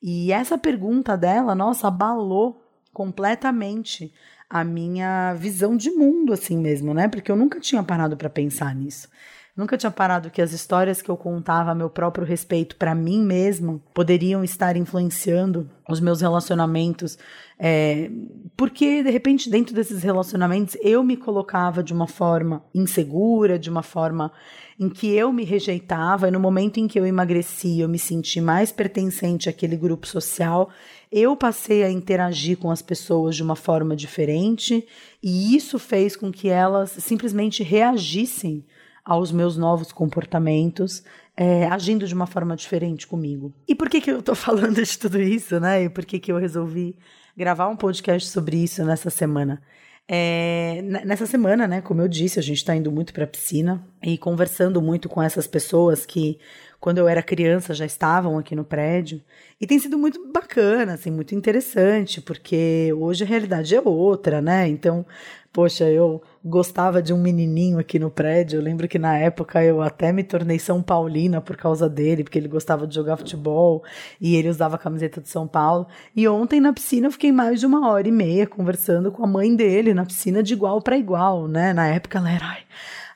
E essa pergunta dela, nossa, abalou completamente a minha visão de mundo assim mesmo, né? Porque eu nunca tinha parado para pensar nisso. Nunca tinha parado que as histórias que eu contava a meu próprio respeito para mim mesma poderiam estar influenciando os meus relacionamentos. É, porque, de repente, dentro desses relacionamentos, eu me colocava de uma forma insegura, de uma forma em que eu me rejeitava, e no momento em que eu emagreci, eu me senti mais pertencente àquele grupo social, eu passei a interagir com as pessoas de uma forma diferente, e isso fez com que elas simplesmente reagissem aos meus novos comportamentos, é, agindo de uma forma diferente comigo. E por que, que eu tô falando de tudo isso, né? E por que, que eu resolvi gravar um podcast sobre isso nessa semana? É, nessa semana, né, como eu disse, a gente está indo muito para a piscina e conversando muito com essas pessoas que, quando eu era criança, já estavam aqui no prédio. E tem sido muito bacana, assim, muito interessante, porque hoje a realidade é outra, né? Então, poxa, eu gostava de um menininho aqui no prédio. Eu lembro que na época eu até me tornei São Paulina por causa dele, porque ele gostava de jogar futebol e ele usava a camiseta de São Paulo. E ontem na piscina eu fiquei mais de uma hora e meia conversando com a mãe dele na piscina de igual para igual, né? Na época ela era ai,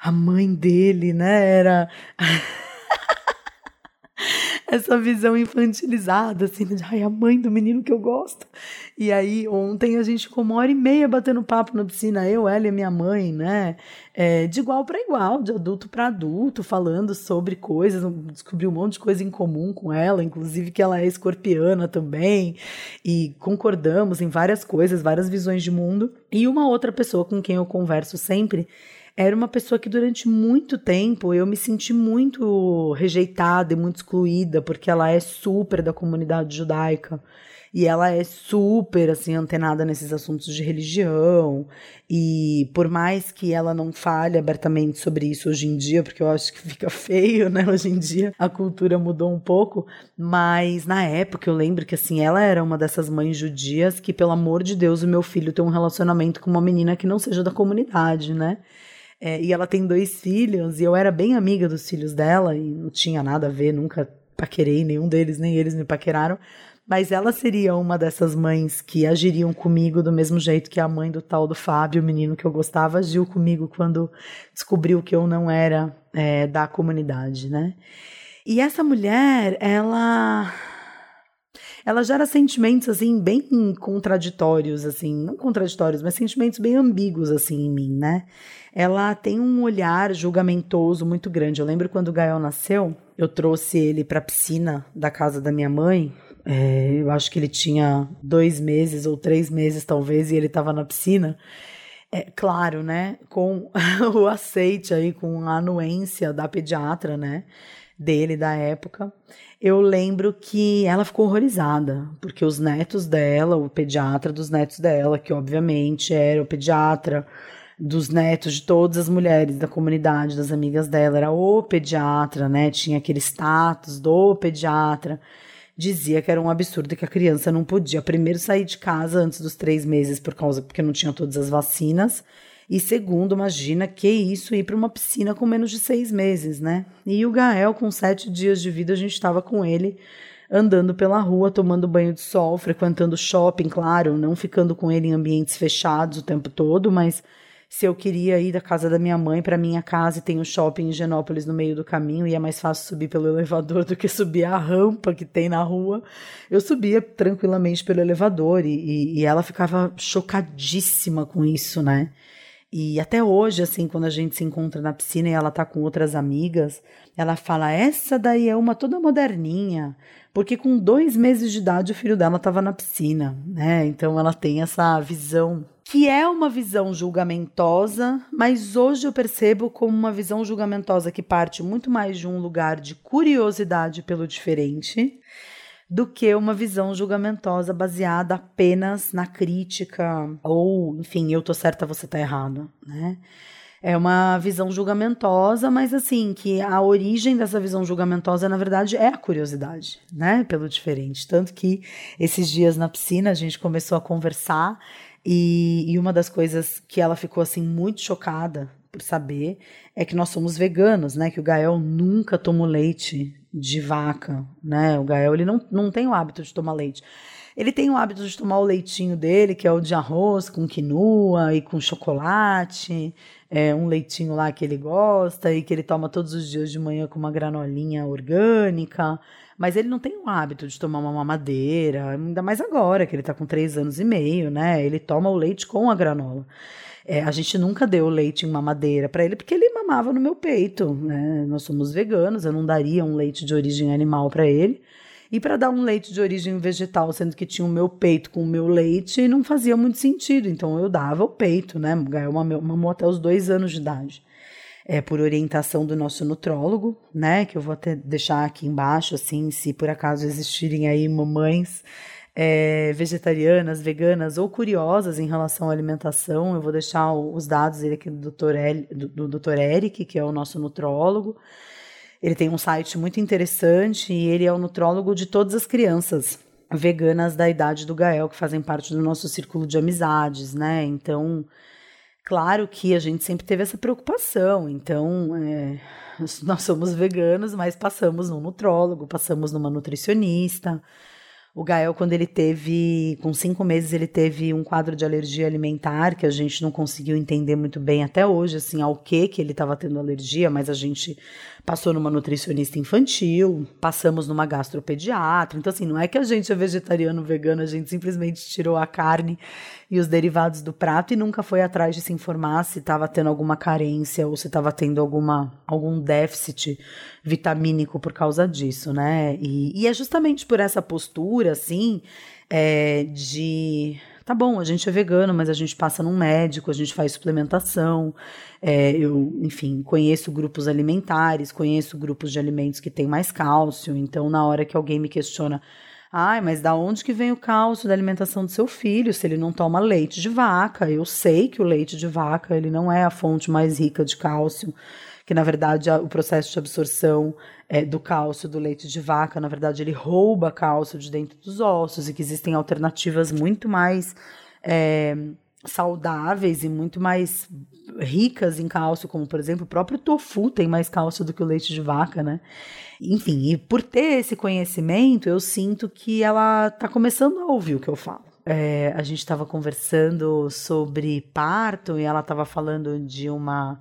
a mãe dele, né? Era essa visão infantilizada, assim, de ai, a mãe do menino que eu gosto. E aí, ontem a gente ficou uma hora e meia batendo papo na piscina, eu, ela e minha mãe, né? É, de igual para igual, de adulto para adulto, falando sobre coisas, descobri um monte de coisa em comum com ela, inclusive que ela é escorpiana também, e concordamos em várias coisas, várias visões de mundo. E uma outra pessoa com quem eu converso sempre era uma pessoa que durante muito tempo eu me senti muito rejeitada e muito excluída, porque ela é super da comunidade judaica e ela é super assim antenada nesses assuntos de religião e por mais que ela não fale abertamente sobre isso hoje em dia, porque eu acho que fica feio, né? Hoje em dia a cultura mudou um pouco, mas na época eu lembro que assim ela era uma dessas mães judias que pelo amor de Deus o meu filho tem um relacionamento com uma menina que não seja da comunidade, né? É, e ela tem dois filhos, e eu era bem amiga dos filhos dela, e não tinha nada a ver, nunca paquerei nenhum deles, nem eles me paqueraram. Mas ela seria uma dessas mães que agiriam comigo do mesmo jeito que a mãe do tal do Fábio, o menino que eu gostava, agiu comigo quando descobriu que eu não era é, da comunidade, né? E essa mulher, ela ela gera sentimentos assim bem contraditórios, assim, não contraditórios, mas sentimentos bem ambíguos assim em mim, né? Ela tem um olhar julgamentoso muito grande. Eu lembro quando o Gael nasceu, eu trouxe ele para a piscina da casa da minha mãe. É, eu acho que ele tinha dois meses ou três meses, talvez, e ele estava na piscina. É claro, né? Com o aceite aí, com a anuência da pediatra, né? Dele da época. Eu lembro que ela ficou horrorizada, porque os netos dela, o pediatra dos netos dela, que obviamente era o pediatra dos netos de todas as mulheres da comunidade, das amigas dela, era o pediatra, né? Tinha aquele status do pediatra dizia que era um absurdo que a criança não podia, primeiro, sair de casa antes dos três meses por causa porque não tinha todas as vacinas. E segundo, imagina que isso ir para uma piscina com menos de seis meses, né? E o Gael, com sete dias de vida, a gente estava com ele andando pela rua, tomando banho de sol, frequentando shopping, claro, não ficando com ele em ambientes fechados o tempo todo, mas se eu queria ir da casa da minha mãe para minha casa e tem um shopping em Genópolis no meio do caminho e é mais fácil subir pelo elevador do que subir a rampa que tem na rua, eu subia tranquilamente pelo elevador e, e, e ela ficava chocadíssima com isso, né? E até hoje, assim, quando a gente se encontra na piscina e ela tá com outras amigas, ela fala: essa daí é uma toda moderninha, porque com dois meses de idade o filho dela estava na piscina, né? Então ela tem essa visão que é uma visão julgamentosa, mas hoje eu percebo como uma visão julgamentosa que parte muito mais de um lugar de curiosidade pelo diferente do que uma visão julgamentosa baseada apenas na crítica ou, enfim, eu tô certa, você tá errado, né? É uma visão julgamentosa, mas assim, que a origem dessa visão julgamentosa, na verdade, é a curiosidade, né? Pelo diferente. Tanto que esses dias na piscina a gente começou a conversar e, e uma das coisas que ela ficou assim muito chocada por saber é que nós somos veganos, né? Que o Gael nunca tomou leite de vaca, né? O Gael ele não, não tem o hábito de tomar leite. Ele tem o hábito de tomar o leitinho dele, que é o de arroz com quinoa e com chocolate, é um leitinho lá que ele gosta e que ele toma todos os dias de manhã com uma granolinha orgânica. Mas ele não tem o hábito de tomar uma mamadeira, ainda mais agora, que ele está com três anos e meio, né? Ele toma o leite com a granola. É, a gente nunca deu leite em mamadeira para ele porque ele mamava no meu peito. Né? Nós somos veganos, eu não daria um leite de origem animal para ele. E para dar um leite de origem vegetal, sendo que tinha o meu peito com o meu leite, não fazia muito sentido. Então eu dava o peito, né? Gael mamou até os dois anos de idade é, por orientação do nosso nutrólogo, né? Que eu vou até deixar aqui embaixo, assim, se por acaso existirem aí mamães é, vegetarianas, veganas ou curiosas em relação à alimentação, eu vou deixar os dados aqui do Dr. Do, do Dr. Eric, que é o nosso nutrólogo. Ele tem um site muito interessante e ele é o nutrólogo de todas as crianças veganas da idade do Gael que fazem parte do nosso círculo de amizades, né? Então, Claro que a gente sempre teve essa preocupação, então é, nós somos veganos, mas passamos num nutrólogo, passamos numa nutricionista. O Gael, quando ele teve, com cinco meses, ele teve um quadro de alergia alimentar que a gente não conseguiu entender muito bem até hoje, assim, ao que que ele estava tendo alergia, mas a gente passou numa nutricionista infantil, passamos numa gastropediatra. Então, assim, não é que a gente é vegetariano, vegano, a gente simplesmente tirou a carne e os derivados do prato e nunca foi atrás de se informar se estava tendo alguma carência ou se estava tendo alguma, algum déficit vitamínico por causa disso, né? E, e é justamente por essa postura, assim, é, de tá bom, a gente é vegano, mas a gente passa num médico, a gente faz suplementação. É, eu, enfim, conheço grupos alimentares, conheço grupos de alimentos que têm mais cálcio. Então, na hora que alguém me questiona, ai, mas da onde que vem o cálcio da alimentação do seu filho se ele não toma leite de vaca? Eu sei que o leite de vaca ele não é a fonte mais rica de cálcio que na verdade o processo de absorção é, do cálcio do leite de vaca, na verdade, ele rouba cálcio de dentro dos ossos e que existem alternativas muito mais é, saudáveis e muito mais ricas em cálcio, como por exemplo o próprio tofu tem mais cálcio do que o leite de vaca, né? Enfim, e por ter esse conhecimento, eu sinto que ela está começando a ouvir o que eu falo. É, a gente estava conversando sobre parto e ela estava falando de uma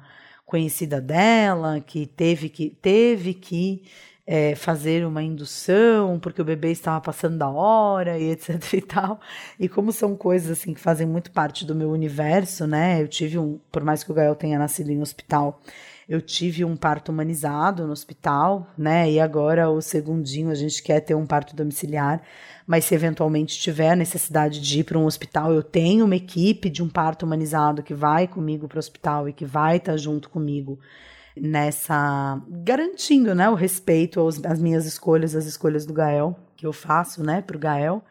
conhecida dela que teve que teve que é, fazer uma indução, porque o bebê estava passando da hora e etc e tal. E como são coisas assim que fazem muito parte do meu universo, né? Eu tive um, por mais que o Gael tenha nascido em hospital, eu tive um parto humanizado no hospital, né? E agora o segundinho a gente quer ter um parto domiciliar, mas se eventualmente tiver necessidade de ir para um hospital, eu tenho uma equipe de um parto humanizado que vai comigo para o hospital e que vai estar tá junto comigo nessa garantindo, né, o respeito às, às minhas escolhas, às escolhas do Gael que eu faço, né, para o Gael.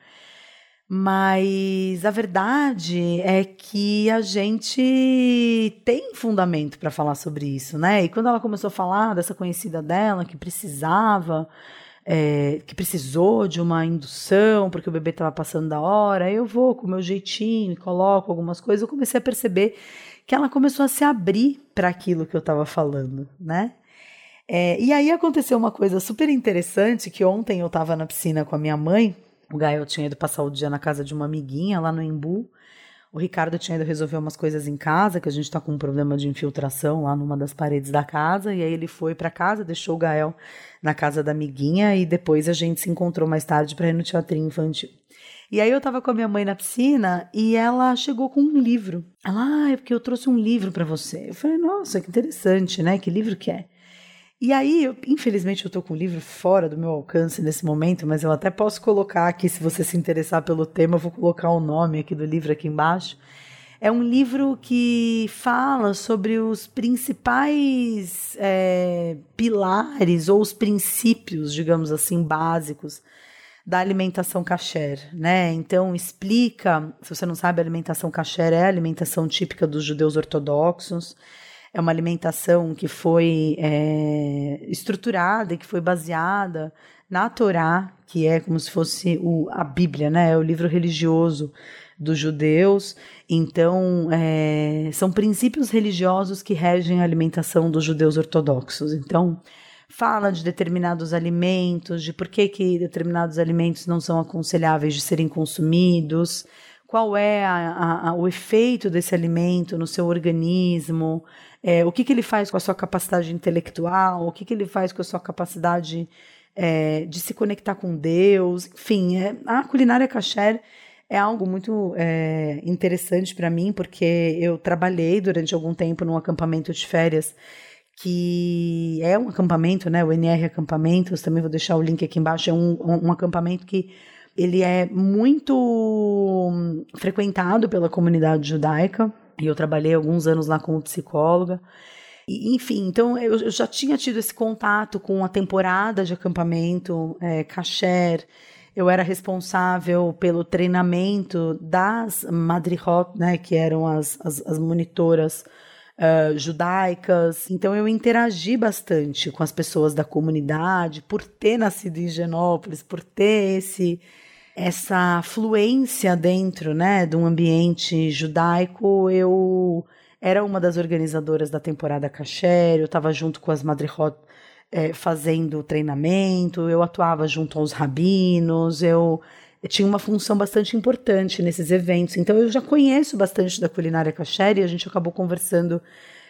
Mas a verdade é que a gente tem fundamento para falar sobre isso, né? E quando ela começou a falar dessa conhecida dela que precisava, é, que precisou de uma indução porque o bebê estava passando da hora, eu vou com o meu jeitinho coloco algumas coisas. Eu comecei a perceber que ela começou a se abrir para aquilo que eu estava falando, né? É, e aí aconteceu uma coisa super interessante que ontem eu estava na piscina com a minha mãe. O Gael tinha ido passar o dia na casa de uma amiguinha lá no Embu. O Ricardo tinha ido resolver umas coisas em casa, que a gente está com um problema de infiltração lá numa das paredes da casa. E aí ele foi para casa, deixou o Gael na casa da amiguinha e depois a gente se encontrou mais tarde para ir no teatrinho infantil. E aí eu tava com a minha mãe na piscina e ela chegou com um livro. Ela, ah, é porque eu trouxe um livro para você. Eu falei, nossa, que interessante, né? Que livro que é? E aí, eu, infelizmente, eu tô com o livro fora do meu alcance nesse momento, mas eu até posso colocar aqui, se você se interessar pelo tema, eu vou colocar o nome aqui do livro aqui embaixo. É um livro que fala sobre os principais é, pilares ou os princípios, digamos assim, básicos da alimentação kasher, né? Então explica, se você não sabe, a alimentação kasher é a alimentação típica dos judeus ortodoxos. É uma alimentação que foi é, estruturada que foi baseada na Torá, que é como se fosse o, a Bíblia, né? É o livro religioso dos judeus. Então, é, são princípios religiosos que regem a alimentação dos judeus ortodoxos. Então, fala de determinados alimentos, de por que, que determinados alimentos não são aconselháveis de serem consumidos, qual é a, a, o efeito desse alimento no seu organismo, é, o que, que ele faz com a sua capacidade intelectual, o que, que ele faz com a sua capacidade é, de se conectar com Deus, enfim, é, a culinária kasher é algo muito é, interessante para mim, porque eu trabalhei durante algum tempo num acampamento de férias que é um acampamento, né? O NR Acampamentos, também vou deixar o link aqui embaixo, é um, um, acampamento que ele é muito frequentado pela comunidade judaica, e eu trabalhei alguns anos lá como psicóloga. E, enfim, então eu, eu, já tinha tido esse contato com a temporada de acampamento, é, eu era responsável pelo treinamento das madrihot, né, que eram as, as, as monitoras uh, judaicas. Então eu interagi bastante com as pessoas da comunidade por ter nascido em Genópolis, por ter esse essa fluência dentro, né, de um ambiente judaico. Eu era uma das organizadoras da temporada Kasher, eu estava junto com as Madrihot é, fazendo treinamento, eu atuava junto aos rabinos, eu tinha uma função bastante importante nesses eventos. Então eu já conheço bastante da culinária kasher e a gente acabou conversando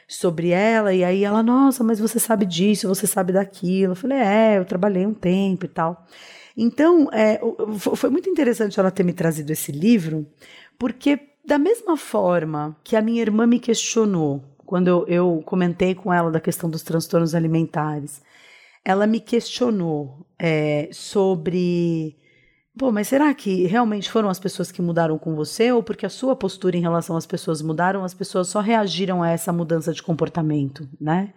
sobre ela e aí ela, nossa, mas você sabe disso, você sabe daquilo. Eu falei, é, eu trabalhei um tempo e tal. Então, é, foi muito interessante ela ter me trazido esse livro, porque da mesma forma que a minha irmã me questionou quando eu, comentei com ela da questão dos transtornos alimentares, ela me questionou é, sobre Pô, mas será que realmente foram as pessoas que mudaram com você ou porque a sua postura em relação às pessoas mudaram, as pessoas só reagiram a essa mudança de comportamento, né?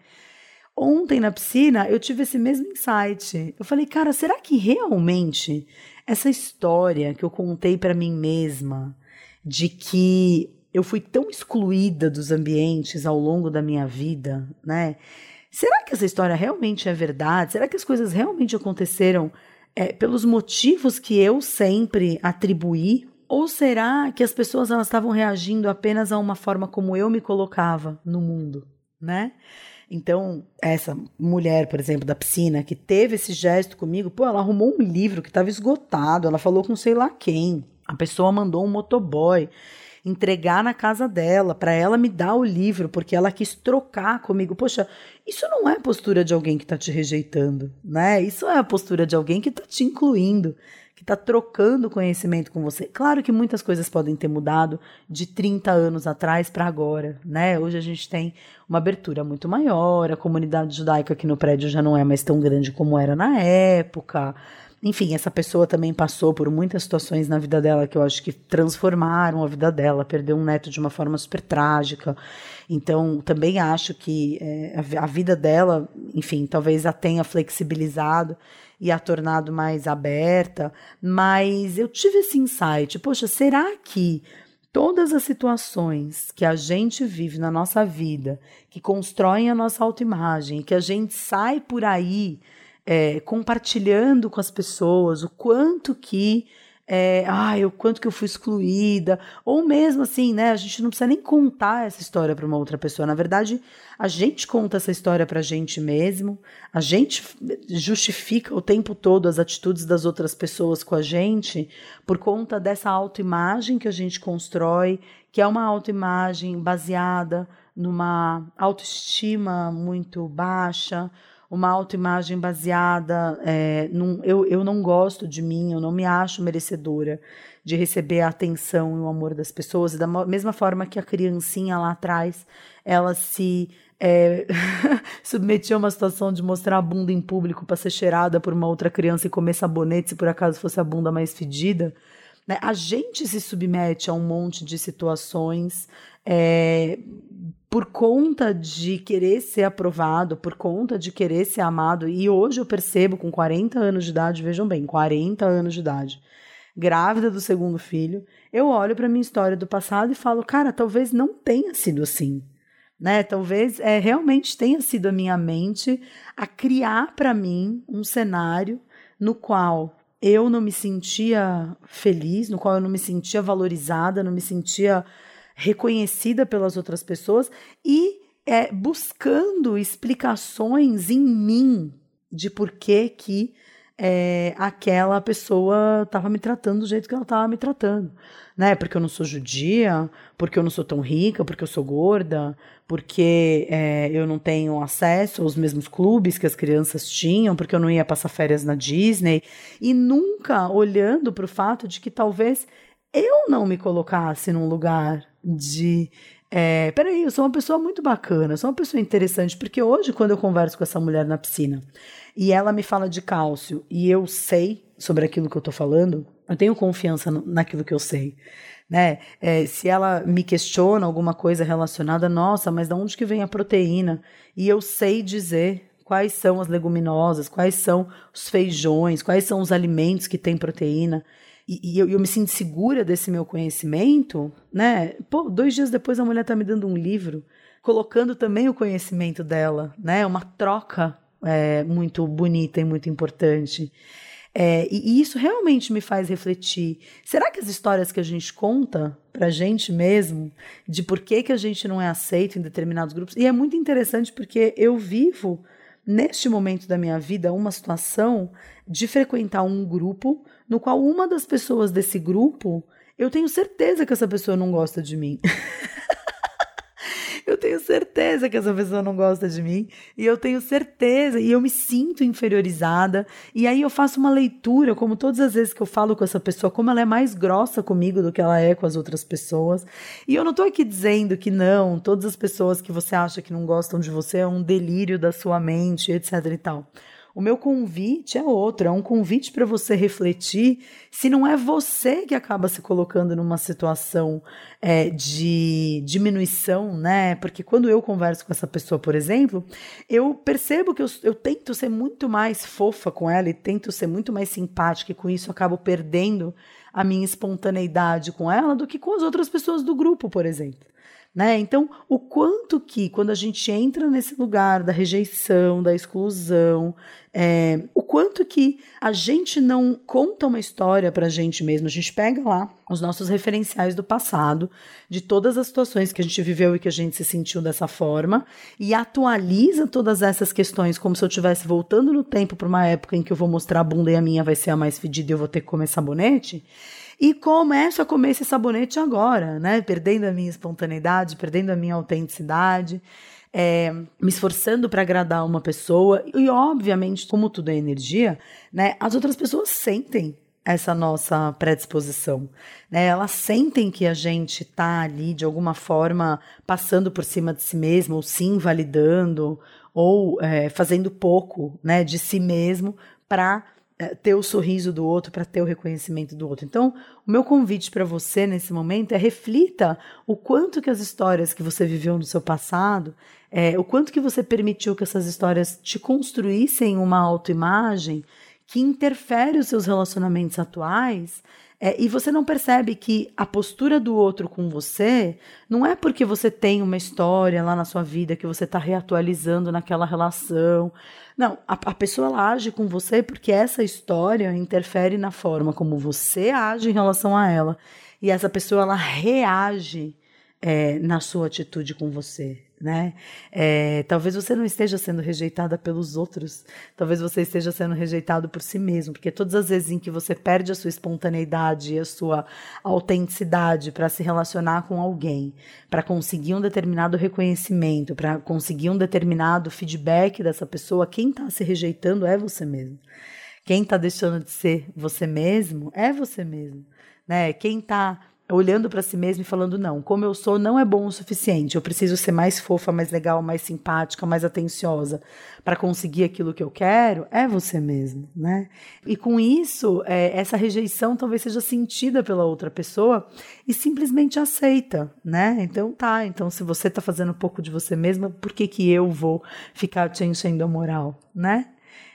Ontem na piscina eu tive esse mesmo insight. Eu falei, cara, será que realmente essa história que eu contei para mim mesma de que eu fui tão excluída dos ambientes ao longo da minha vida, né? Será que essa história realmente é verdade? Será que as coisas realmente aconteceram é, pelos motivos que eu sempre atribuí? Ou será que as pessoas elas estavam reagindo apenas a uma forma como eu me colocava no mundo, né? Então, essa mulher, por exemplo, da piscina, que teve esse gesto comigo, pô, ela arrumou um livro que estava esgotado, ela falou com sei lá quem. A pessoa mandou um motoboy. entregar na casa dela, para ela me dar o livro, porque ela quis trocar comigo. Poxa, isso não é postura de alguém que está te rejeitando, né? Isso é a postura de alguém que está te incluindo, que está trocando conhecimento com você. Claro que muitas coisas podem ter mudado de 30 anos atrás para agora, né? Hoje a gente tem uma abertura muito maior, a comunidade judaica aqui no prédio já não é mais tão grande como era na época. Enfim, essa pessoa também passou por muitas situações na vida dela que eu acho que transformaram a vida dela, perdeu um neto de uma forma super trágica. Então, também acho que é, a vida dela, enfim, talvez a tenha flexibilizado e a tornado mais aberta, mas eu tive esse insight, poxa, será que todas as situações que a gente vive na nossa vida, que constroem a nossa autoimagem, que a gente sai por aí é, compartilhando com as pessoas o quanto que é, ai, o quanto que eu fui excluída, ou mesmo assim, né? A gente não precisa nem contar essa história para uma outra pessoa. Na verdade, a gente conta essa história para a gente mesmo, a gente justifica o tempo todo as atitudes das outras pessoas com a gente por conta dessa autoimagem que a gente constrói, que é uma autoimagem baseada numa autoestima muito baixa, uma autoimagem baseada é, num, eu, eu não gosto de mim, eu não me acho merecedora de receber a atenção e o amor das pessoas, da mesma forma que a criancinha lá atrás, ela se é, submetia a uma situação de mostrar a bunda em público para ser cheirada por uma outra criança e comer sabonete se por acaso fosse a bunda mais fedida. Né? A gente se submete a um monte de situações é, por conta de querer ser aprovado, por conta de querer ser amado. E hoje eu percebo, com 40 anos de idade, vejam bem, 40 anos de idade, grávida do segundo filho, eu olho para minha história do passado e falo, cara, talvez não tenha sido assim. Né? Talvez é, realmente tenha sido a minha mente a criar para mim um cenário no qual eu não me sentia feliz, no qual eu não me sentia valorizada, não me sentia reconhecida pelas outras pessoas e é, buscando explicações em mim de por que que é, aquela pessoa estava me tratando do jeito que ela estava me tratando, né? Porque eu não sou judia, porque eu não sou tão rica, porque eu sou gorda, porque é, eu não tenho acesso aos mesmos clubes que as crianças tinham, porque eu não ia passar férias na Disney e nunca olhando para o fato de que talvez eu não me colocasse num lugar de. É, peraí, eu sou uma pessoa muito bacana, sou uma pessoa interessante, porque hoje, quando eu converso com essa mulher na piscina e ela me fala de cálcio e eu sei sobre aquilo que eu tô falando, eu tenho confiança naquilo que eu sei. Né? É, se ela me questiona alguma coisa relacionada, nossa, mas de onde que vem a proteína? E eu sei dizer quais são as leguminosas, quais são os feijões, quais são os alimentos que têm proteína e, e eu, eu, me sinto segura desse meu conhecimento, né? Pô, dois dias depois a mulher tá me dando um livro, colocando também o conhecimento dela, né? Uma troca é, muito bonita e muito importante. É, e, e, isso realmente me faz refletir. Será que as histórias que a gente conta pra gente mesmo, de por que, que a gente não é aceito em determinados grupos, e é muito interessante porque eu vivo, neste momento da minha vida, uma situação de frequentar um grupo no qual uma das pessoas desse grupo, eu tenho certeza que essa pessoa não gosta de mim. eu tenho certeza que essa pessoa não gosta de mim. E eu tenho certeza e eu me sinto inferiorizada. E aí eu faço uma leitura como todas as vezes que eu falo com essa pessoa como ela é mais grossa comigo do que ela é com as outras pessoas. E eu não tô aqui dizendo que não todas as pessoas que você acha que não gostam de você é um delírio da sua mente etc e tal o meu convite é outro, é um convite para você refletir se não é você que acaba se colocando numa situação é, de diminuição, né? Porque quando eu converso com essa pessoa, por exemplo, eu percebo que eu, eu tento ser muito mais fofa com ela e tento ser muito mais simpática, e com isso acabo perdendo a minha espontaneidade com ela do que com as outras pessoas do grupo, por exemplo. Né? Então, o quanto que, quando a gente entra nesse lugar da rejeição, da exclusão, é, o quanto que a gente não conta uma história para a gente mesmo, a gente pega lá os nossos referenciais do passado, de todas as situações que a gente viveu e que a gente se sentiu dessa forma, e atualiza todas essas questões como se eu estivesse voltando no tempo para uma época em que eu vou mostrar a bunda e a minha vai ser a mais fedida e eu vou ter que comer sabonete. E começo a comer esse sabonete agora, né? Perdendo a minha espontaneidade, perdendo a minha autenticidade. É, me esforçando para agradar uma pessoa e obviamente como tudo é energia, né? As outras pessoas sentem essa nossa predisposição, né? Elas sentem que a gente tá ali de alguma forma passando por cima de si mesmo, ou se invalidando, ou é, fazendo pouco, né, de si mesmo para ter o sorriso do outro, para ter o reconhecimento do outro. Então, o meu convite para você nesse momento é reflita o quanto que as histórias que você viveu no seu passado, é, o quanto que você permitiu que essas histórias te construíssem uma autoimagem que interfere os seus relacionamentos atuais é, e você não percebe que a postura do outro com você não é porque você tem uma história lá na sua vida que você está reatualizando naquela relação. Não, a, a pessoa ela age com você porque essa história interfere na forma como você age em relação a ela. E essa pessoa ela reage é, na sua atitude com você né? É, talvez você não esteja sendo rejeitada pelos outros, talvez você esteja sendo rejeitado por si mesmo, porque todas as vezes em que você perde a sua espontaneidade e a sua autenticidade para se relacionar com alguém, para conseguir um determinado reconhecimento, para conseguir um determinado feedback dessa pessoa, quem está se rejeitando é você mesmo. Quem está deixando de ser você mesmo é você mesmo, né? Quem está olhando para si mesmo e falando: não, como eu sou não é bom o suficiente. Eu preciso ser mais fofa, mais legal, mais simpática, mais atenciosa para conseguir aquilo que eu quero. É você mesmo, né? E com isso, é, essa rejeição talvez seja sentida pela outra pessoa e simplesmente aceita, né? Então tá. Então, se você está fazendo um pouco de você mesma, por que, que eu vou ficar te enchendo a moral, né?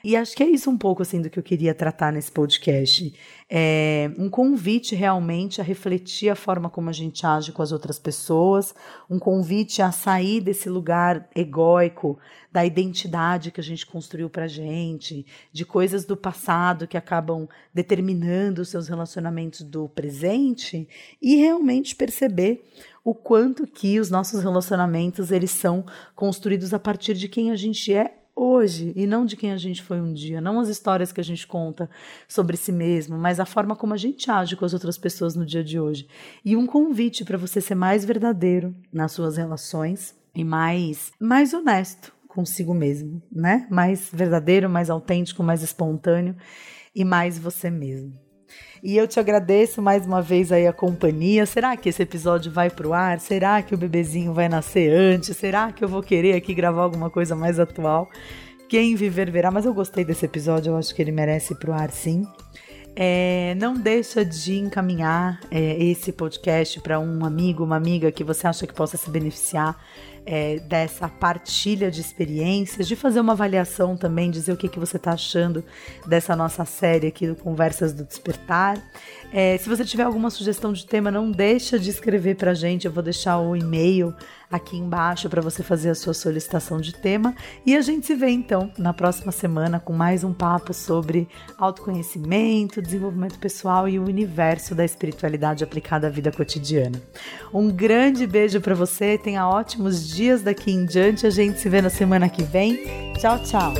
E acho que é isso um pouco assim do que eu queria tratar nesse podcast. É um convite realmente a refletir a forma como a gente age com as outras pessoas, um convite a sair desse lugar egóico, da identidade que a gente construiu pra gente, de coisas do passado que acabam determinando os seus relacionamentos do presente e realmente perceber o quanto que os nossos relacionamentos eles são construídos a partir de quem a gente é hoje e não de quem a gente foi um dia, não as histórias que a gente conta sobre si mesmo, mas a forma como a gente age com as outras pessoas no dia de hoje. E um convite para você ser mais verdadeiro nas suas relações e mais mais honesto consigo mesmo, né? Mais verdadeiro, mais autêntico, mais espontâneo e mais você mesmo. E eu te agradeço mais uma vez aí a companhia. Será que esse episódio vai pro ar? Será que o bebezinho vai nascer antes? Será que eu vou querer aqui gravar alguma coisa mais atual? Quem viver verá, mas eu gostei desse episódio, eu acho que ele merece pro ar sim. É, não deixa de encaminhar é, esse podcast para um amigo, uma amiga que você acha que possa se beneficiar é, dessa partilha de experiências, de fazer uma avaliação também, dizer o que, que você está achando dessa nossa série aqui do Conversas do Despertar. É, se você tiver alguma sugestão de tema, não deixa de escrever para a gente, eu vou deixar o e-mail aqui embaixo para você fazer a sua solicitação de tema. E a gente se vê então na próxima semana com mais um papo sobre autoconhecimento, desenvolvimento pessoal e o universo da espiritualidade aplicada à vida cotidiana. Um grande beijo para você, tenha ótimos dias daqui em diante. A gente se vê na semana que vem. Tchau, tchau.